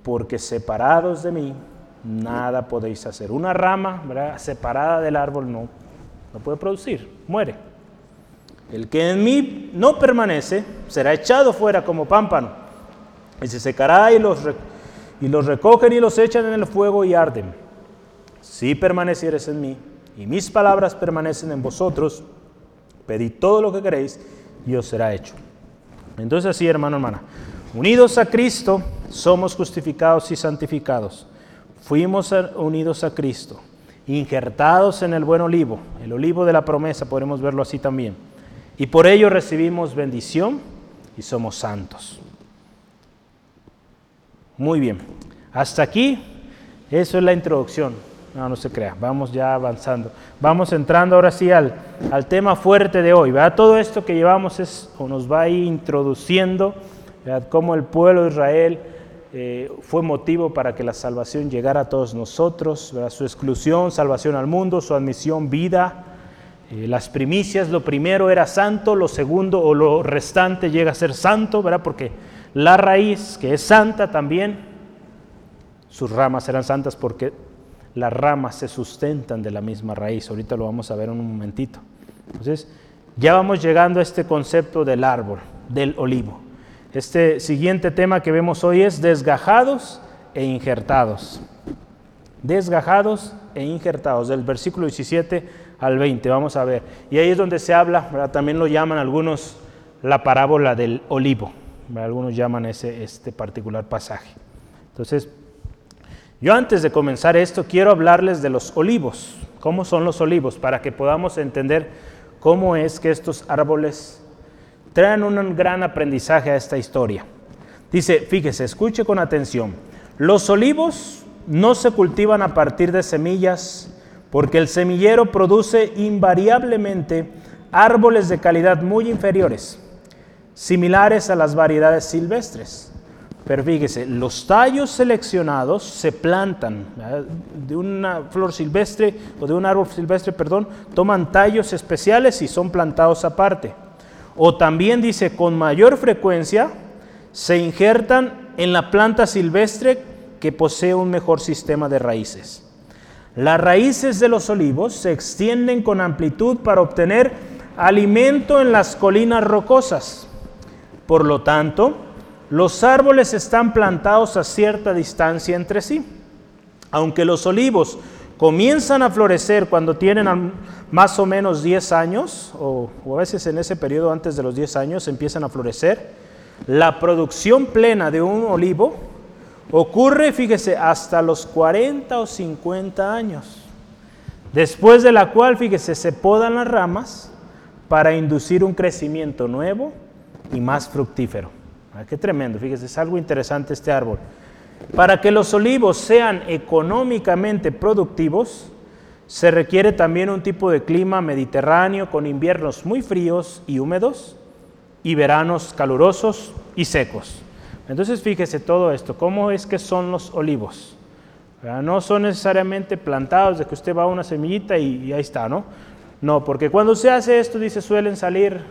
porque separados de mí nada podéis hacer. Una rama separada del árbol no, no puede producir, muere. El que en mí no permanece será echado fuera como pámpano y se secará y los, y los recogen y los echan en el fuego y arden. Si permanecieres en mí y mis palabras permanecen en vosotros, pedid todo lo que queréis y os será hecho. Entonces así, hermano, hermana, Unidos a Cristo, somos justificados y santificados. Fuimos unidos a Cristo, injertados en el buen olivo, el olivo de la promesa, podemos verlo así también. Y por ello recibimos bendición y somos santos. Muy bien, hasta aquí, eso es la introducción. No, no se crea, vamos ya avanzando. Vamos entrando ahora sí al, al tema fuerte de hoy. Todo esto que llevamos es, o nos va a ir introduciendo cómo el pueblo de Israel eh, fue motivo para que la salvación llegara a todos nosotros, su exclusión, salvación al mundo, su admisión, vida. Eh, las primicias, lo primero era santo, lo segundo o lo restante llega a ser santo, ¿verdad? porque la raíz, que es santa también, sus ramas eran santas porque las ramas se sustentan de la misma raíz. Ahorita lo vamos a ver en un momentito. Entonces, ya vamos llegando a este concepto del árbol, del olivo. Este siguiente tema que vemos hoy es desgajados e injertados. Desgajados e injertados, del versículo 17 al 20, vamos a ver. Y ahí es donde se habla, también lo llaman algunos la parábola del olivo, algunos llaman ese, este particular pasaje. Entonces, yo antes de comenzar esto quiero hablarles de los olivos, cómo son los olivos, para que podamos entender cómo es que estos árboles traen un gran aprendizaje a esta historia. Dice, fíjese, escuche con atención. Los olivos no se cultivan a partir de semillas porque el semillero produce invariablemente árboles de calidad muy inferiores, similares a las variedades silvestres. Pero fíjese, los tallos seleccionados se plantan de una flor silvestre o de un árbol silvestre, perdón, toman tallos especiales y son plantados aparte. O también dice, con mayor frecuencia se injertan en la planta silvestre que posee un mejor sistema de raíces. Las raíces de los olivos se extienden con amplitud para obtener alimento en las colinas rocosas. Por lo tanto, los árboles están plantados a cierta distancia entre sí. Aunque los olivos comienzan a florecer cuando tienen más o menos 10 años, o, a veces en ese periodo antes de los 10 años empiezan a florecer, la producción plena de un olivo ocurre, fíjese, hasta los 40 o 50 años. Después de la cual, fíjese, se podan las ramas para inducir un crecimiento nuevo y más fructífero. Ah, qué tremendo, fíjese, es algo interesante este árbol. Para que los olivos sean económicamente productivos, se requiere también un tipo de clima mediterráneo con inviernos muy fríos y húmedos y veranos calurosos y secos. Entonces fíjese todo esto, ¿cómo es que son los olivos? No son necesariamente plantados de que usted va a una semillita y, y ahí está, ¿no? No, porque cuando se hace esto, dice, suelen salir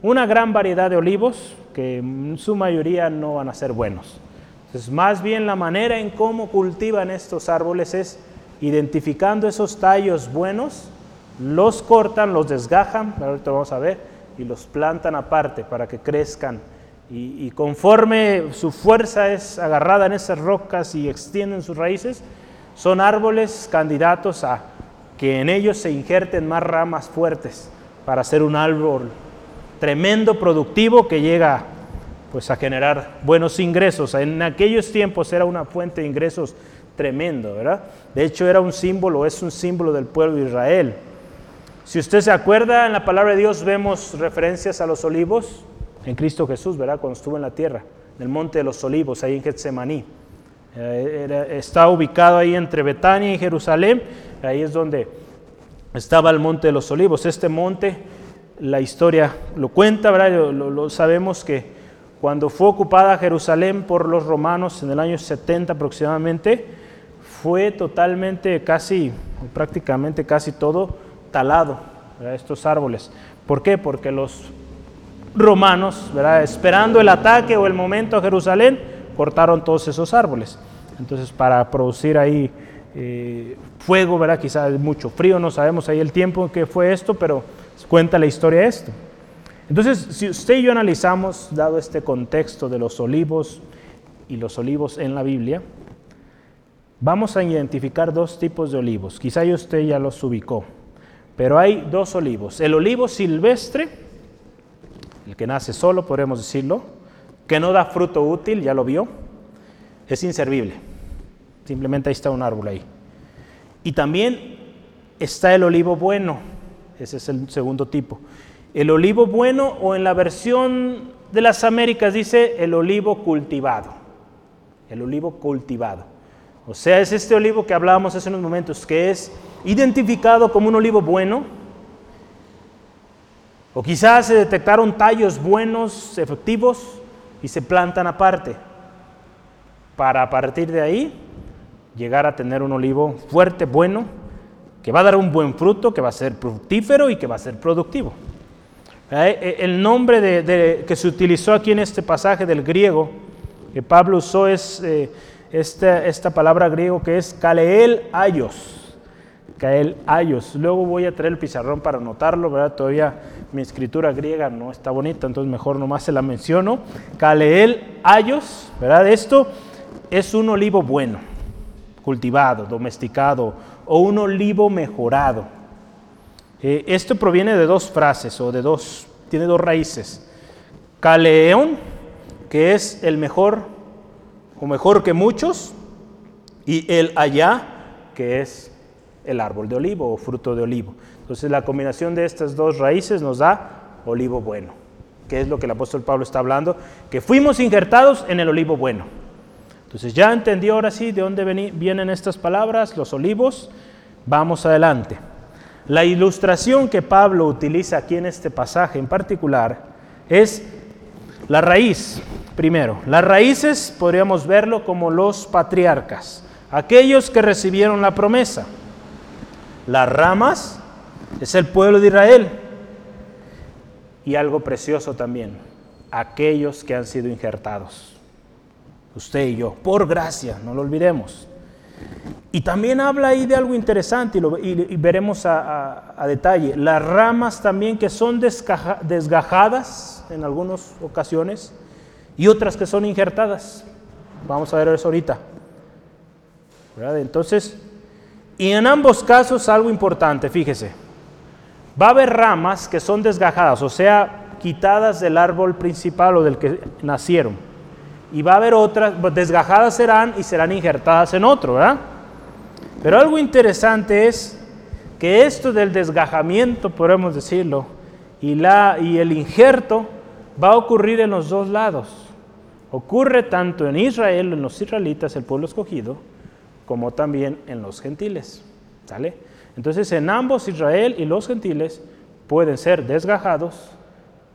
una gran variedad de olivos que en su mayoría no van a ser buenos. Entonces, más bien la manera en cómo cultivan estos árboles es identificando esos tallos buenos, los cortan, los desgajan, ahorita vamos a ver, y los plantan aparte para que crezcan. Y, y conforme su fuerza es agarrada en esas rocas y extienden sus raíces, son árboles candidatos a que en ellos se injerten más ramas fuertes para hacer un árbol tremendo productivo que llega pues a generar buenos ingresos. En aquellos tiempos era una fuente de ingresos tremendo, ¿verdad? De hecho era un símbolo, es un símbolo del pueblo de Israel. Si usted se acuerda, en la palabra de Dios vemos referencias a los olivos en Cristo Jesús, ¿verdad? Cuando estuvo en la tierra, en el monte de los olivos, ahí en Getsemaní. Eh, está ubicado ahí entre Betania y Jerusalén, ahí es donde estaba el monte de los olivos. Este monte la historia lo cuenta, ¿verdad? Lo, sabemos que cuando fue ocupada Jerusalén por los romanos en el año 70 aproximadamente, fue totalmente, casi, prácticamente casi todo talado, estos árboles. ¿Por qué? Porque los romanos, ¿verdad? esperando el ataque o el momento a Jerusalén, cortaron todos esos árboles. Entonces, para producir ahí eh, fuego, ¿verdad? Quizás mucho frío, no sabemos ahí el tiempo en que fue esto, pero cuenta la historia esto. Entonces, si usted y yo analizamos, dado este contexto de los olivos y los olivos en la Biblia, vamos a identificar dos tipos de olivos. Quizá usted ya los ubicó, pero hay dos olivos. El olivo silvestre, el que nace solo, podríamos decirlo, que no da fruto útil, ya lo vio, es inservible. Simplemente ahí está un árbol ahí. Y también está el olivo bueno, ese es el segundo tipo. El olivo bueno o en la versión de las Américas dice el olivo cultivado. El olivo cultivado. O sea, es este olivo que hablábamos hace unos momentos, que es identificado como un olivo bueno. O quizás se detectaron tallos buenos, efectivos, y se plantan aparte. Para a partir de ahí llegar a tener un olivo fuerte, bueno, que va a dar un buen fruto, que va a ser fructífero y que va a ser productivo. Eh, eh, el nombre de, que se utilizó aquí en este pasaje del griego, que Pablo usó es eh, esta, palabra griego que es kaleel ayos. Kael ayos. Luego voy a traer el pizarrón para anotarlo, ¿verdad? Todavía mi escritura griega no está bonita, entonces mejor nomás se la menciono. Kaleel ayos, ¿verdad? Esto es un olivo bueno, cultivado, domesticado, o un olivo mejorado. Eh, esto proviene de dos frases o de dos, tiene dos raíces. Caleón, que es el mejor o mejor que muchos, y el allá, que es el árbol de olivo o fruto de olivo. Entonces la combinación de estas dos raíces nos da olivo bueno, que es lo que el apóstol Pablo está hablando, que fuimos injertados en el olivo bueno. Entonces ya entendió ahora sí de dónde vienen estas palabras, los olivos, Vamos adelante. La ilustración que Pablo utiliza aquí en este pasaje en particular es la raíz, primero. Las raíces podríamos verlo como los patriarcas, aquellos que recibieron la promesa. Las ramas es el pueblo de Israel. Y algo precioso también, aquellos que han sido injertados. Usted y yo, por gracia, no lo olvidemos. Y también habla ahí de algo interesante y, veremos a, detalle. Las ramas también que son desgajadas en algunas ocasiones y otras que son injertadas. Vamos a ver eso ahorita. Entonces, y en ambos casos algo importante, fíjese. Va a haber ramas que son desgajadas, o sea, quitadas del árbol principal o del que nacieron. Y va a haber otras, desgajadas serán y serán injertadas en otro, ¿verdad? Pero algo interesante es que esto del desgajamiento, podemos decirlo, y, la, y el injerto va a ocurrir en los dos lados. Ocurre tanto en Israel, en los israelitas, el pueblo escogido, como también en los gentiles. ¿Sale? Entonces en ambos Israel y los gentiles pueden ser desgajados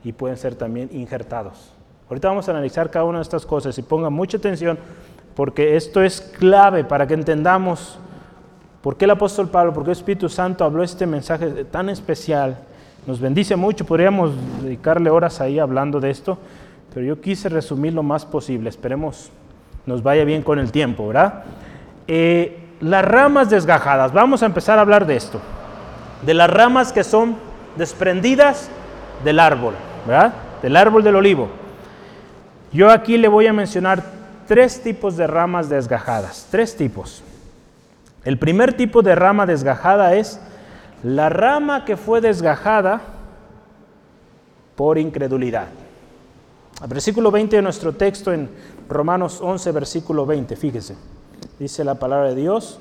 y pueden ser también injertados. Ahorita vamos a analizar cada una de estas cosas y pongan mucha atención porque esto es clave para que entendamos ¿Por qué el apóstol Pablo, por qué el Espíritu Santo habló este mensaje tan especial? Nos bendice mucho, podríamos dedicarle horas ahí hablando de esto, pero yo quise resumir lo más posible. Esperemos nos vaya bien con el tiempo, ¿verdad? Eh, las ramas desgajadas, vamos a empezar a hablar de esto, de las ramas que son desprendidas del árbol, ¿verdad? Del árbol del olivo. Yo aquí le voy a mencionar tres tipos de ramas desgajadas, tres tipos. El primer tipo de rama desgajada es la rama que fue desgajada por incredulidad. El versículo 20 de nuestro texto en Romanos 11, versículo 20, fíjese, dice la palabra de Dios,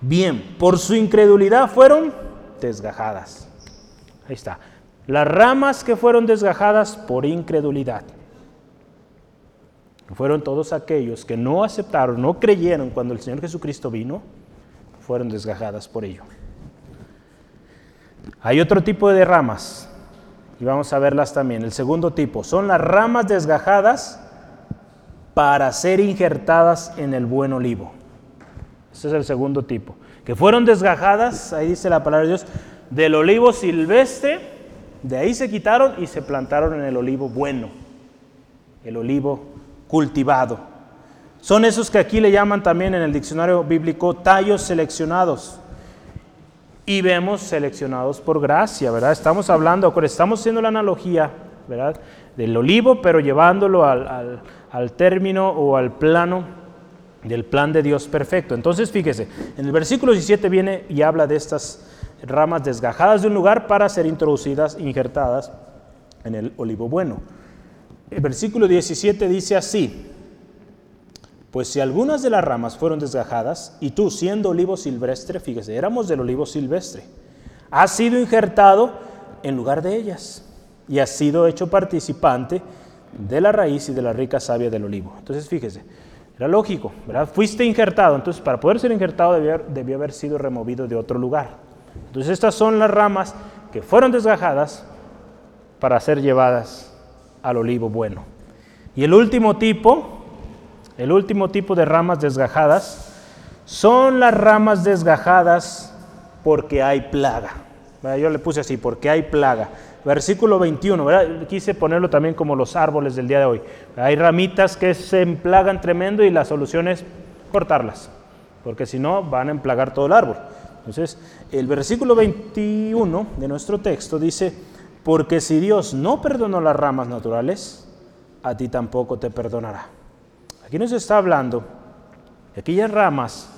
bien, por su incredulidad fueron desgajadas. Ahí está. Las ramas que fueron desgajadas por incredulidad. Fueron todos aquellos que no aceptaron, no creyeron cuando el Señor Jesucristo vino fueron desgajadas por ello. Hay otro tipo de ramas y vamos a verlas también. El segundo tipo son las ramas desgajadas para ser injertadas en el buen olivo. Ese es el segundo tipo. Que fueron desgajadas, ahí dice la palabra de Dios, del olivo silvestre, de ahí se quitaron y se plantaron en el olivo bueno, el olivo cultivado. Son esos que aquí le llaman también en el diccionario bíblico tallos seleccionados. Y vemos seleccionados por gracia, ¿verdad? Estamos hablando, estamos haciendo la analogía, ¿verdad? Del olivo, pero llevándolo al, al término o al plano del plan de Dios perfecto. Entonces, fíjese, en el versículo 17 viene y habla de estas ramas desgajadas de un lugar para ser introducidas, injertadas en el olivo bueno. El versículo 17 dice así, pues si algunas de las ramas fueron desgajadas, y tú siendo olivo silvestre, fíjese, éramos del olivo silvestre, has sido injertado en lugar de ellas y has sido hecho participante de la raíz y de la rica savia del olivo. Entonces, fíjese, era lógico, ¿verdad? Fuiste injertado, entonces para poder ser injertado debió, debió haber sido removido de otro lugar. Entonces, estas son las ramas que fueron desgajadas para ser llevadas al olivo bueno. Y el último tipo el último tipo de ramas desgajadas son las ramas desgajadas porque hay plaga. Yo le puse así, porque hay plaga. Versículo 21, quise ponerlo también como los árboles del día de hoy. Hay ramitas que se emplagan tremendo y la solución es cortarlas, porque si no van a emplagar todo el árbol. Entonces, el versículo 21 de nuestro texto dice, porque si Dios no perdonó las ramas naturales, a ti tampoco te perdonará. Aquí nos está hablando de aquellas ramas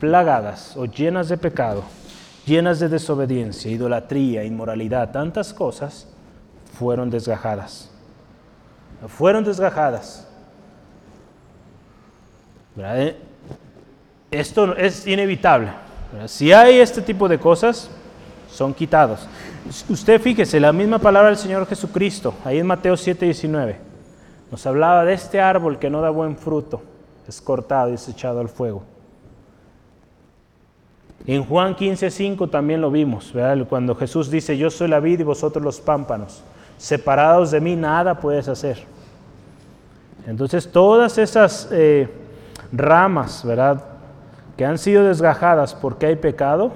plagadas o llenas de pecado, llenas de desobediencia, idolatría, inmoralidad, tantas cosas, fueron desgajadas. Fueron desgajadas. Eh, esto es inevitable. Si hay este tipo de cosas, son quitados. Usted fíjese, la misma palabra del Señor Jesucristo, ahí en Mateo 7, 19. Nos hablaba de este árbol que no da buen fruto, es cortado y es echado al fuego. En Juan 15:5 también lo vimos, cuando Jesús dice, yo soy la vid y vosotros los pámpanos. Separados de mí nada puedes hacer. Entonces todas esas eh, ramas, ¿verdad? Que han sido desgajadas porque hay pecado,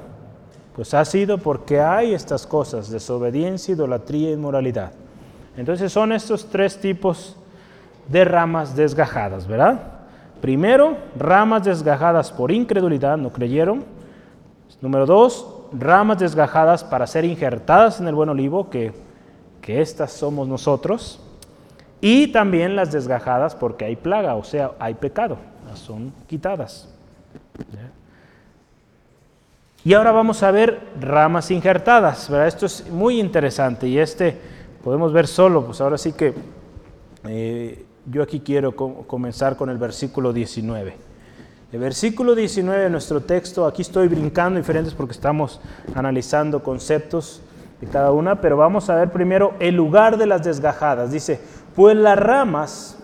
pues ha sido porque hay estas cosas, desobediencia, idolatría inmoralidad. Entonces son estos tres tipos de ramas desgajadas, ¿verdad? Primero, ramas desgajadas por incredulidad, no creyeron. Número dos, ramas desgajadas para ser injertadas en el buen olivo, que, que estas somos nosotros. Y también las desgajadas porque hay plaga, o sea, hay pecado, son quitadas. Y ahora vamos a ver ramas injertadas, ¿verdad? Esto es muy interesante y este podemos ver solo, pues ahora sí que eh, yo aquí quiero comenzar con el versículo 19. El versículo 19 de nuestro texto, aquí estoy brincando diferentes porque estamos analizando conceptos de cada una, pero vamos a ver primero el lugar de las desgajadas. Dice, pues las ramas,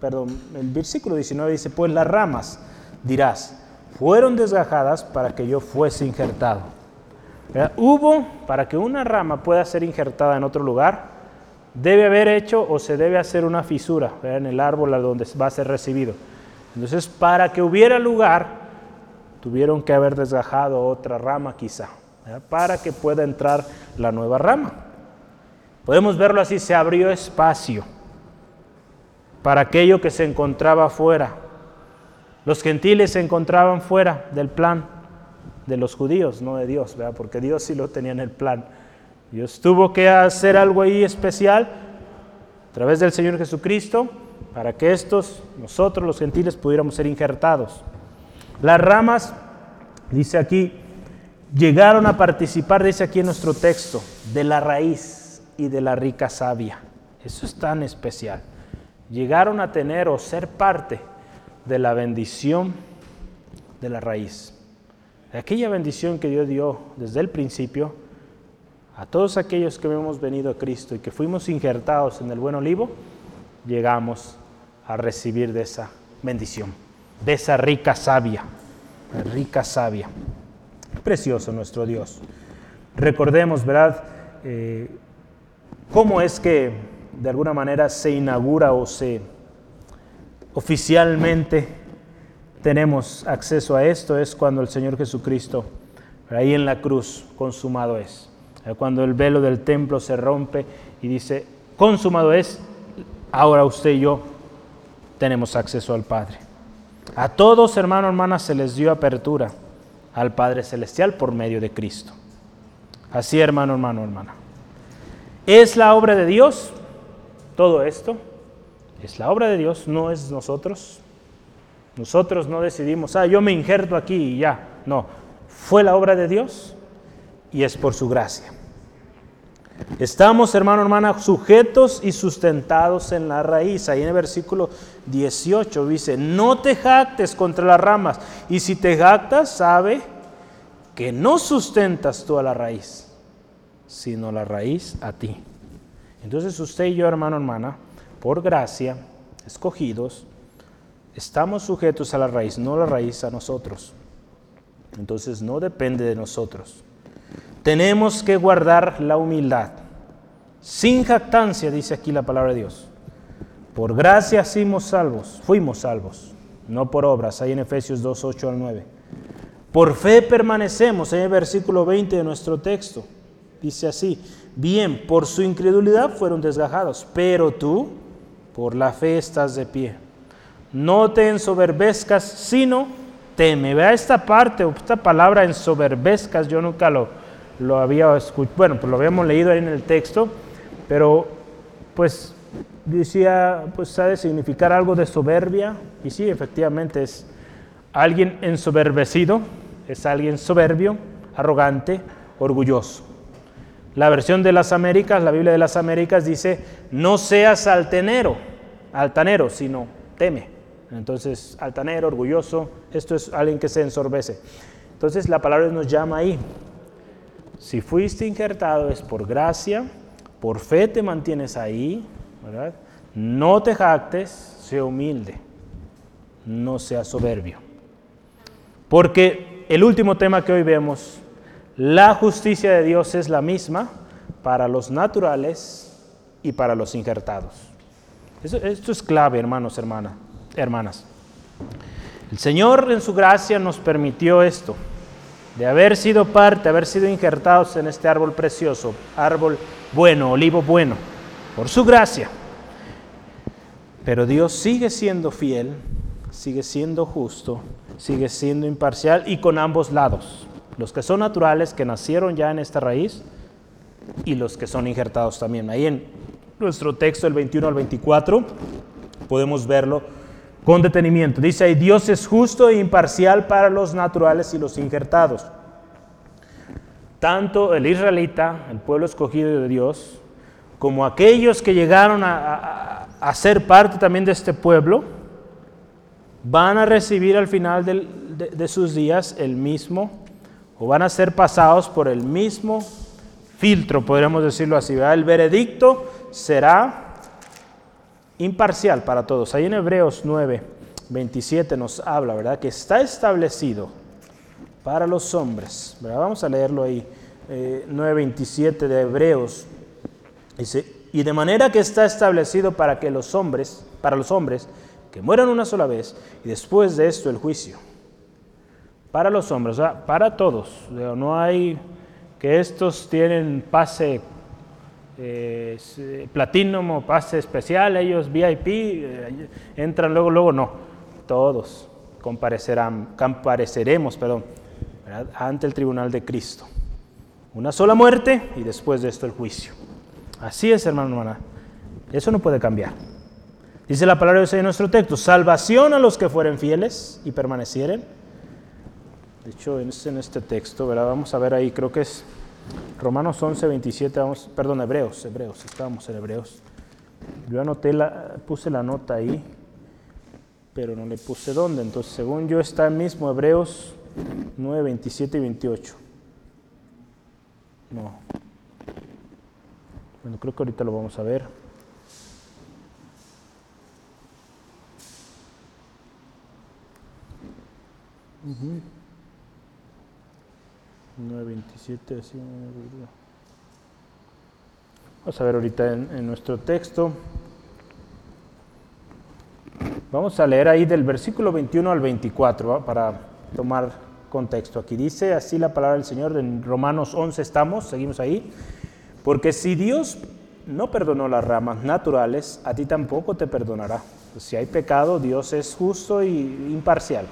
perdón, el versículo 19 dice, pues las ramas, dirás, fueron desgajadas para que yo fuese injertado. Hubo, para que una rama pueda ser injertada en otro lugar, debe haber hecho o se debe hacer una fisura en el árbol a donde va a ser recibido. Entonces, para que hubiera lugar, tuvieron que haber desgajado otra rama quizá, para que pueda entrar la nueva rama. Podemos verlo así, se abrió espacio para aquello que se encontraba fuera. Los gentiles se encontraban fuera del plan de los judíos, no de Dios, porque Dios sí lo tenía en el plan. Dios tuvo que hacer algo ahí especial a través del Señor Jesucristo para que estos, nosotros los gentiles, pudiéramos ser injertados. Las ramas, dice aquí, llegaron a participar, dice aquí en nuestro texto, de la raíz y de la rica savia. Eso es tan especial. Llegaron a tener o ser parte de la bendición de la raíz. Aquella bendición que Dios dio desde el principio a todos aquellos que hemos venido a Cristo y que fuimos injertados en el buen olivo, llegamos a recibir de esa bendición, de esa rica savia, rica savia. Precioso nuestro Dios. Recordemos, ¿verdad? Eh, ¿Cómo es que de alguna manera se inaugura o se oficialmente tenemos acceso a esto? Es cuando el Señor Jesucristo, ahí en la cruz, consumado es. Cuando el velo del templo se rompe y dice, consumado es, ahora usted y yo tenemos acceso al Padre. A todos, hermano, hermana, se les dio apertura al Padre Celestial por medio de Cristo. Así, hermano, hermano, hermana. ¿Es la obra de Dios todo esto? Es la obra de Dios, no es nosotros. Nosotros no decidimos, ah, yo me injerto aquí y ya. No, fue la obra de Dios y es por su gracia. Estamos, hermano, hermana, sujetos y sustentados en la raíz. Ahí en el versículo 18 dice, no te jactes contra las ramas. Y si te jactas, sabe que no sustentas tú a la raíz, sino la raíz a ti. Entonces usted y yo, hermano, hermana, por gracia, escogidos, estamos sujetos a la raíz, no la raíz a nosotros. Entonces no depende de nosotros. Tenemos que guardar la humildad. Sin jactancia, dice aquí la palabra de Dios. Por gracia fuimos salvos, fuimos salvos, no por obras, ahí en Efesios 2, 8 al 9. Por fe permanecemos, en el versículo 20 de nuestro texto. Dice así, bien, por su incredulidad fueron desgajados, pero tú por la fe estás de pie. No te ensoberbezcas, sino teme. Vea esta parte, esta palabra ensoberbezcas, yo nunca lo, lo había escuchado, bueno, pues lo habíamos leído ahí en el texto, pero pues decía, pues sabe significar algo de soberbia, y sí, efectivamente es alguien ensoberbecido, es alguien soberbio, arrogante, orgulloso. La versión de las Américas, la Biblia de las Américas dice, no seas altanero, altanero, sino teme. Entonces, altanero, orgulloso, esto es alguien que se ensorbece. Entonces la palabra nos llama ahí, si fuiste injertado es por gracia, por fe te mantienes ahí, ¿verdad? No te jactes, sé humilde, no seas soberbio. Porque el último tema que hoy vemos, la justicia de Dios es la misma para los naturales y para los injertados. esto es clave, hermanos, hermanas, hermanas. El Señor en su gracia nos permitió esto, de haber sido parte, haber sido injertados en este árbol precioso, árbol bueno, olivo bueno, por su gracia. Pero Dios sigue siendo fiel, sigue siendo justo, sigue siendo imparcial y con ambos lados. Los que son naturales, que nacieron ya en esta raíz, y los que son injertados también. Ahí en nuestro texto, el 21 al 24, podemos verlo con detenimiento. Dice ahí, Dios es justo e imparcial para los naturales y los injertados. Tanto el israelita, el pueblo escogido de Dios, como aquellos que llegaron a, ser parte también de este pueblo, van a recibir al final de, sus días el mismo, o van a ser pasados por el mismo filtro, podríamos decirlo así. El veredicto será imparcial para todos. Ahí en Hebreos 9, 27 nos habla, ¿verdad? Que está establecido para los hombres. Vamos a leerlo ahí, eh, 9.27 de Hebreos. Dice, y de manera que está establecido para que los hombres, para los hombres, que mueran una sola vez, y después de esto el juicio. Para los hombres, o sea, para todos. No hay que estos tienen pase eh, platino, pase especial, ellos VIP, eh, entran luego, luego no. Todos comparecerán, compareceremos perdón, ante el tribunal de Cristo. Una sola muerte y después de esto el juicio. Así es, hermano, hermana. Eso no puede cambiar. Dice la palabra de Dios en nuestro texto, salvación a los que fueren fieles y permanecieren. De hecho, es en este texto, ¿verdad? Vamos a ver ahí, creo que es Romanos 11, 27, vamos, perdón, Hebreos, Hebreos, estábamos en Hebreos. Yo anoté la, puse la nota ahí, pero no le puse dónde. Entonces, según yo, está mismo Hebreos 9, 27 y 28. No. Bueno, creo que ahorita lo vamos a ver. 9.27, así. Vamos a ver ahorita en, nuestro texto. Vamos a leer ahí del versículo 21 al 24 para tomar contexto. Aquí dice así la palabra del Señor, en Romanos 11 estamos, seguimos ahí. Porque si Dios no perdonó las ramas naturales, a ti tampoco te perdonará. si hay pecado, Dios es justo y imparcial.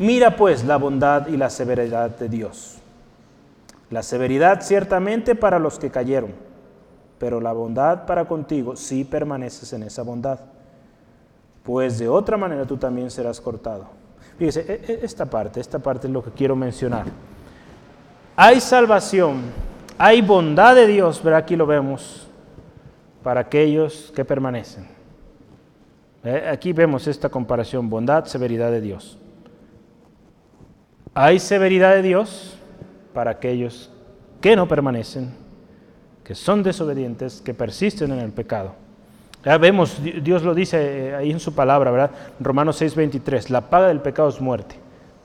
Mira pues la bondad y la severidad de Dios. La severidad ciertamente para los que cayeron, pero la bondad para contigo si permaneces en esa bondad. Pues de otra manera tú también serás cortado. Fíjese, e, e, esta parte, esta parte es lo que quiero mencionar. Hay salvación, hay bondad de Dios, pero aquí lo vemos, para aquellos que permanecen. Eh, aquí vemos esta comparación, bondad, severidad de Dios. Hay severidad de Dios para aquellos que no permanecen, que son desobedientes, que persisten en el pecado. Ya vemos, Dios lo dice eh, ahí en su palabra, ¿verdad? Romanos 6:23, la paga del pecado es muerte,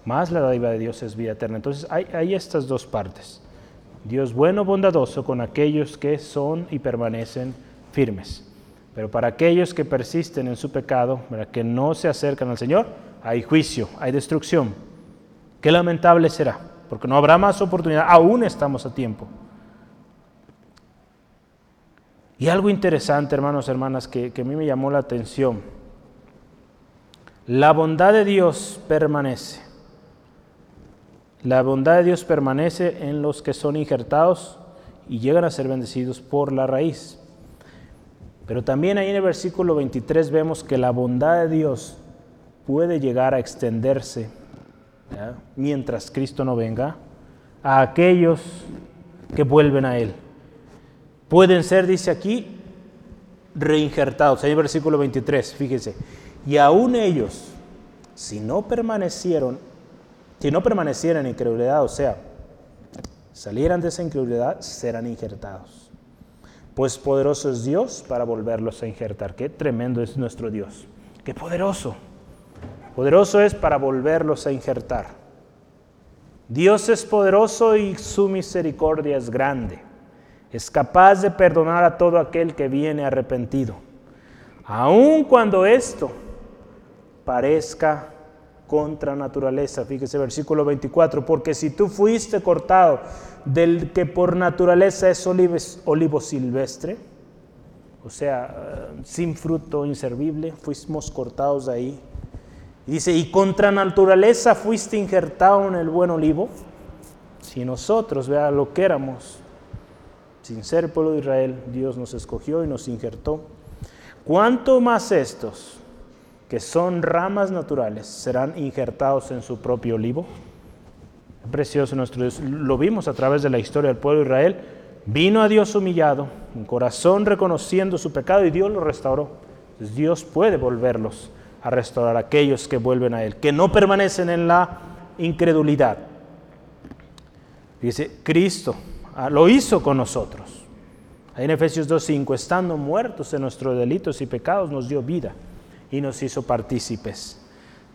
más la dádiva de Dios es vida eterna. Entonces hay, hay estas dos partes. Dios bueno, bondadoso con aquellos que son y permanecen firmes. Pero para aquellos que persisten en su pecado, ¿verdad? que no se acercan al Señor, hay juicio, hay destrucción. Qué lamentable será, porque no habrá más oportunidad, aún estamos a tiempo. Y algo interesante, hermanos, hermanas, que, que a mí me llamó la atención. La bondad de Dios permanece. La bondad de Dios permanece en los que son injertados y llegan a ser bendecidos por la raíz. Pero también ahí en el versículo 23 vemos que la bondad de Dios puede llegar a extenderse mientras Cristo no venga, a aquellos que vuelven a Él. Pueden ser, dice aquí, reinjertados. Ahí versículo 23, fíjense. Y aún ellos, si no permanecieron, si no permanecieran en incredulidad, o sea, salieran de esa incredulidad, serán injertados. Pues poderoso es Dios para volverlos a injertar. Qué tremendo es nuestro Dios. Qué poderoso. Poderoso es para volverlos a injertar. Dios es poderoso y su misericordia es grande. Es capaz de perdonar a todo aquel que viene arrepentido. Aun cuando esto parezca contra naturaleza. Fíjese versículo 24, porque si tú fuiste cortado del que por naturaleza es olivo, silvestre, o sea, sin fruto, inservible, fuimos cortados de ahí dice, y contra naturaleza fuiste injertado en el buen olivo. Si nosotros, vea lo que éramos, sin ser pueblo de Israel, Dios nos escogió y nos injertó. ¿Cuánto más estos, que son ramas naturales, serán injertados en su propio olivo? Precioso nuestro Dios. Lo vimos a través de la historia del pueblo de Israel. Vino a Dios humillado, en corazón reconociendo su pecado y Dios lo restauró. Dios puede volverlos a restaurar a aquellos que vuelven a Él, que no permanecen en la incredulidad. Dice, Cristo ah, lo hizo con nosotros. Ahí en Efesios 2.5, estando muertos en nuestros delitos y pecados, nos dio vida y nos hizo partícipes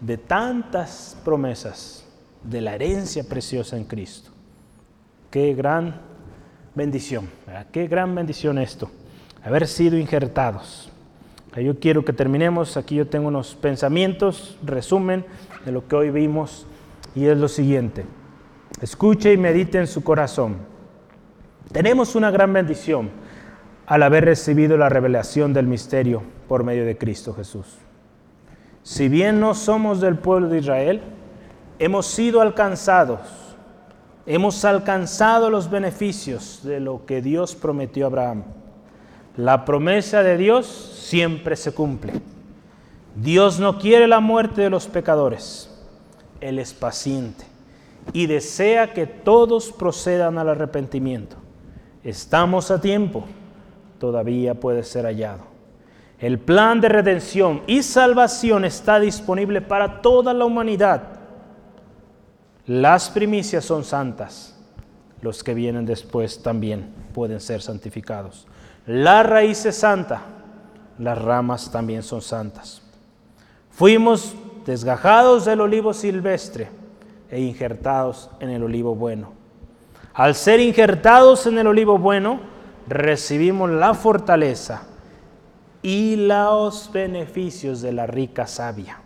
de tantas promesas de la herencia preciosa en Cristo. Qué gran bendición, qué gran bendición esto, haber sido injertados yo quiero que terminemos, aquí yo tengo unos pensamientos, resumen de lo que hoy vimos, y es lo siguiente. Escuche y medite en su corazón. Tenemos una gran bendición al haber recibido la revelación del misterio por medio de Cristo Jesús. Si bien no somos del pueblo de Israel, hemos sido alcanzados, hemos alcanzado los beneficios de lo que Dios prometió a Abraham. La promesa de Dios siempre se cumple. Dios no quiere la muerte de los pecadores. Él es paciente y desea que todos procedan al arrepentimiento. Estamos a tiempo. Todavía puede ser hallado. El plan de redención y salvación está disponible para toda la humanidad. Las primicias son santas. Los que vienen después también pueden ser santificados. La raíz es santa, las ramas también son santas. Fuimos desgajados del olivo silvestre e injertados en el olivo bueno. Al ser injertados en el olivo bueno, recibimos la fortaleza y los beneficios de la rica savia.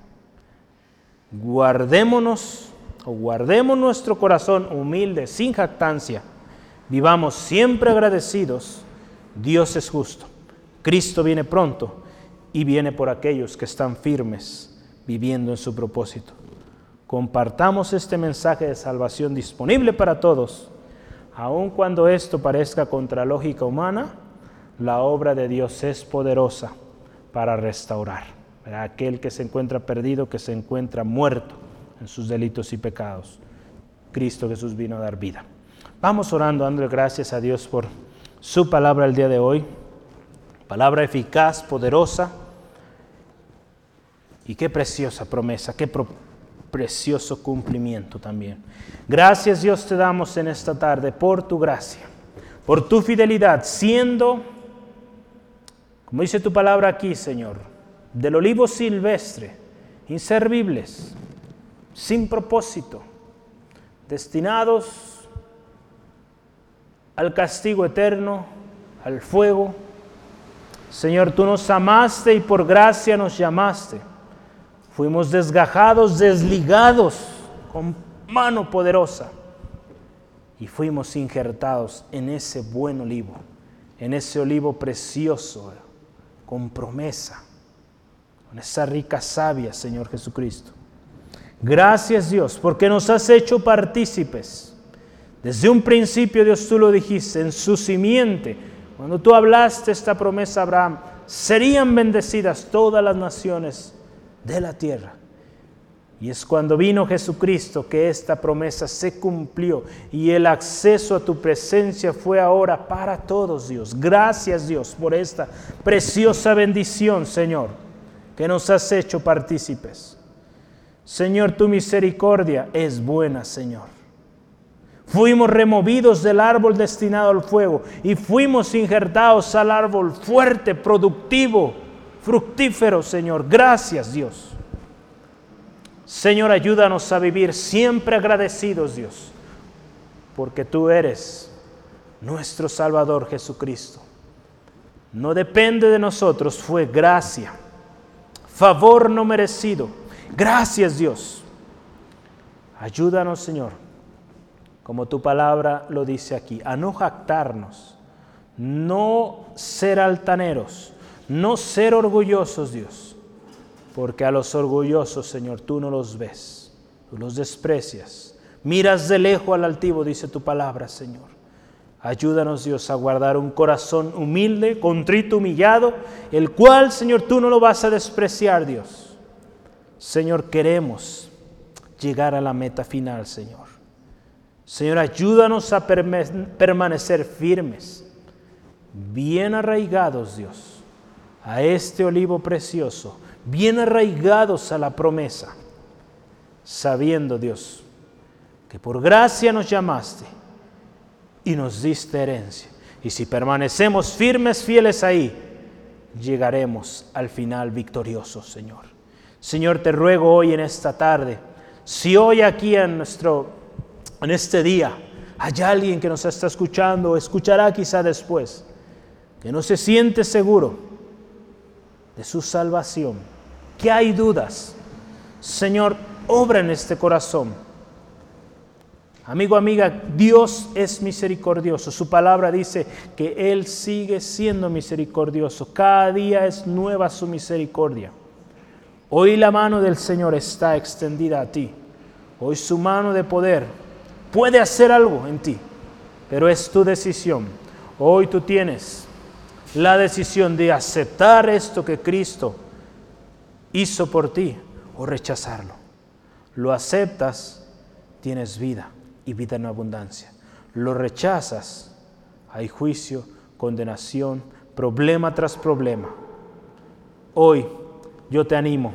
Guardémonos o guardemos nuestro corazón humilde, sin jactancia. Vivamos siempre agradecidos Dios es justo. Cristo viene pronto y viene por aquellos que están firmes viviendo en su propósito. Compartamos este mensaje de salvación disponible para todos. Aun cuando esto parezca contra lógica humana, la obra de Dios es poderosa para restaurar a aquel que se encuentra perdido, que se encuentra muerto en sus delitos y pecados. Cristo Jesús vino a dar vida. Vamos orando, dando gracias a Dios por su palabra el día de hoy. Palabra eficaz, poderosa. Y qué preciosa promesa, qué precioso cumplimiento también. Gracias Dios te damos en esta tarde por tu gracia, por tu fidelidad, siendo, como dice tu palabra aquí, Señor, del olivo silvestre, inservibles, sin propósito, destinados al castigo eterno, al fuego. Señor, tú nos amaste y por gracia nos llamaste. Fuimos desgajados, desligados con mano poderosa y fuimos injertados en ese buen olivo, en ese olivo precioso, con promesa, con esa rica savia, Señor Jesucristo. Gracias Dios, porque nos has hecho partícipes desde un principio Dios tú lo dijiste, en su simiente, cuando tú hablaste esta promesa a Abraham, serían bendecidas todas las naciones de la tierra. Y es cuando vino Jesucristo que esta promesa se cumplió y el acceso a tu presencia fue ahora para todos, Dios. Gracias, Dios, por esta preciosa bendición, Señor, que nos has hecho partícipes. Señor, tu misericordia es buena, Señor. Fuimos removidos del árbol destinado al fuego y fuimos injertados al árbol fuerte, productivo, fructífero, Señor. Gracias, Dios. Señor, ayúdanos a vivir siempre agradecidos, Dios, porque tú eres nuestro Salvador Jesucristo. No depende de nosotros, fue gracia, favor no merecido. Gracias Dios. Ayúdanos, Señor, como tu palabra lo dice aquí, a no jactarnos, no ser altaneros, no ser orgullosos, Dios, porque a los orgullosos, Señor, tú no los ves, tú los desprecias. Miras de lejos al altivo, dice tu palabra, Señor. Ayúdanos, Dios, a guardar un corazón humilde, contrito, humillado, el cual, Señor, tú no lo vas a despreciar, Dios. Señor, queremos llegar a la meta final, Señor. Señor, ayúdanos a permanecer firmes, bien arraigados, Dios, a este olivo precioso, bien arraigados a la promesa, sabiendo, Dios, que por gracia nos llamaste y nos diste herencia. Y si permanecemos firmes, fieles ahí, llegaremos al final victoriosos, Señor. Señor, te ruego hoy en esta tarde, si hoy aquí en nuestro en este día hay alguien que nos está escuchando o escuchará quizá después, que no se siente seguro de su salvación, que hay dudas, Señor, obra en este corazón. Amigo, amiga, Dios es misericordioso. Su palabra dice que Él sigue siendo misericordioso. Cada día es nueva su misericordia. Hoy la mano del Señor está extendida a ti. Hoy su mano de poder puede hacer algo en ti, pero es tu decisión. Hoy tú tienes la decisión de aceptar esto que Cristo hizo por ti o rechazarlo. Lo aceptas, tienes vida y vida en abundancia. Lo rechazas, hay juicio, condenación, problema tras problema. Hoy yo te animo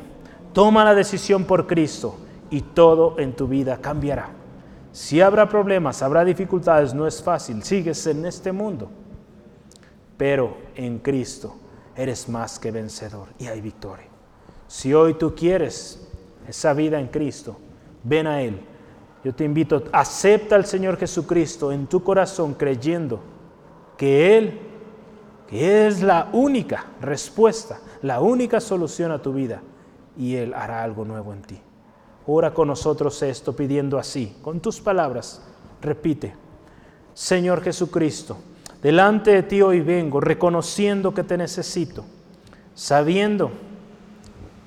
Toma la decisión por Cristo y todo en tu vida cambiará. Si habrá problemas, habrá dificultades, no es fácil, sigues en este mundo, pero en Cristo eres más que vencedor y hay victoria. Si hoy tú quieres esa vida en Cristo, ven a Él. Yo te invito, acepta al Señor Jesucristo en tu corazón creyendo que Él, que es la única respuesta, la única solución a tu vida y Él hará algo nuevo en ti. Ora con nosotros esto pidiendo así, con tus palabras. Repite, Señor Jesucristo, delante de ti hoy vengo reconociendo que te necesito, sabiendo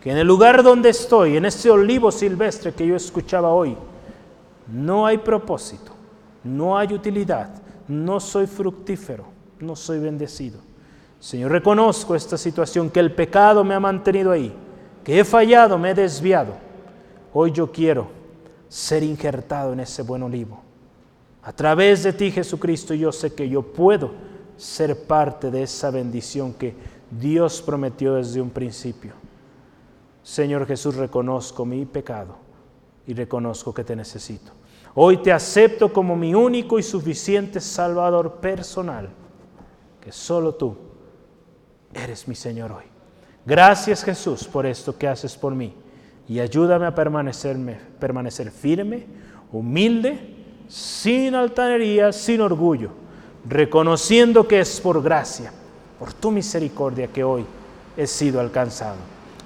que en el lugar donde estoy, en este olivo silvestre que yo escuchaba hoy, no hay propósito, no hay utilidad, no soy fructífero, no soy bendecido. Señor, reconozco esta situación, que el pecado me ha mantenido ahí que he fallado, me he desviado. Hoy yo quiero ser injertado en ese buen olivo. A través de ti, Jesucristo, yo sé que yo puedo ser parte de esa bendición que Dios prometió desde un principio. Señor Jesús, reconozco mi pecado y reconozco que te necesito. Hoy te acepto como mi único y suficiente Salvador personal, que solo tú eres mi Señor hoy. Gracias Jesús por esto que haces por mí y ayúdame a permanecerme, permanecer firme, humilde, sin altanería, sin orgullo, reconociendo que es por gracia, por tu misericordia que hoy he sido alcanzado.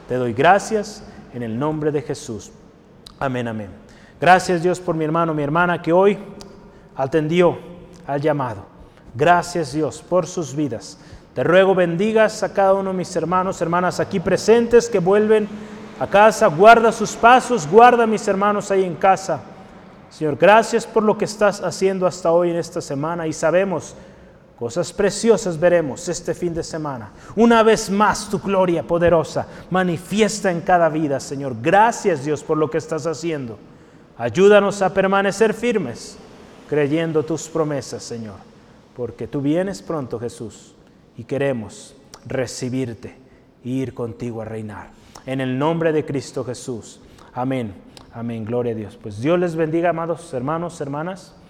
Te doy gracias en el nombre de Jesús. Amén, amén. Gracias Dios por mi hermano, mi hermana que hoy atendió al llamado. Gracias Dios por sus vidas. Te ruego bendigas a cada uno de mis hermanos, hermanas aquí presentes que vuelven a casa. Guarda sus pasos, guarda mis hermanos ahí en casa. Señor, gracias por lo que estás haciendo hasta hoy en esta semana y sabemos cosas preciosas veremos este fin de semana. Una vez más tu gloria poderosa manifiesta en cada vida, Señor. Gracias Dios por lo que estás haciendo. Ayúdanos a permanecer firmes creyendo tus promesas, Señor, porque tú vienes pronto, Jesús y queremos recibirte e ir contigo a reinar. En el nombre de Cristo Jesús. Amén. Amén. Gloria a Dios. Pues Dios les bendiga, amados hermanos, hermanas.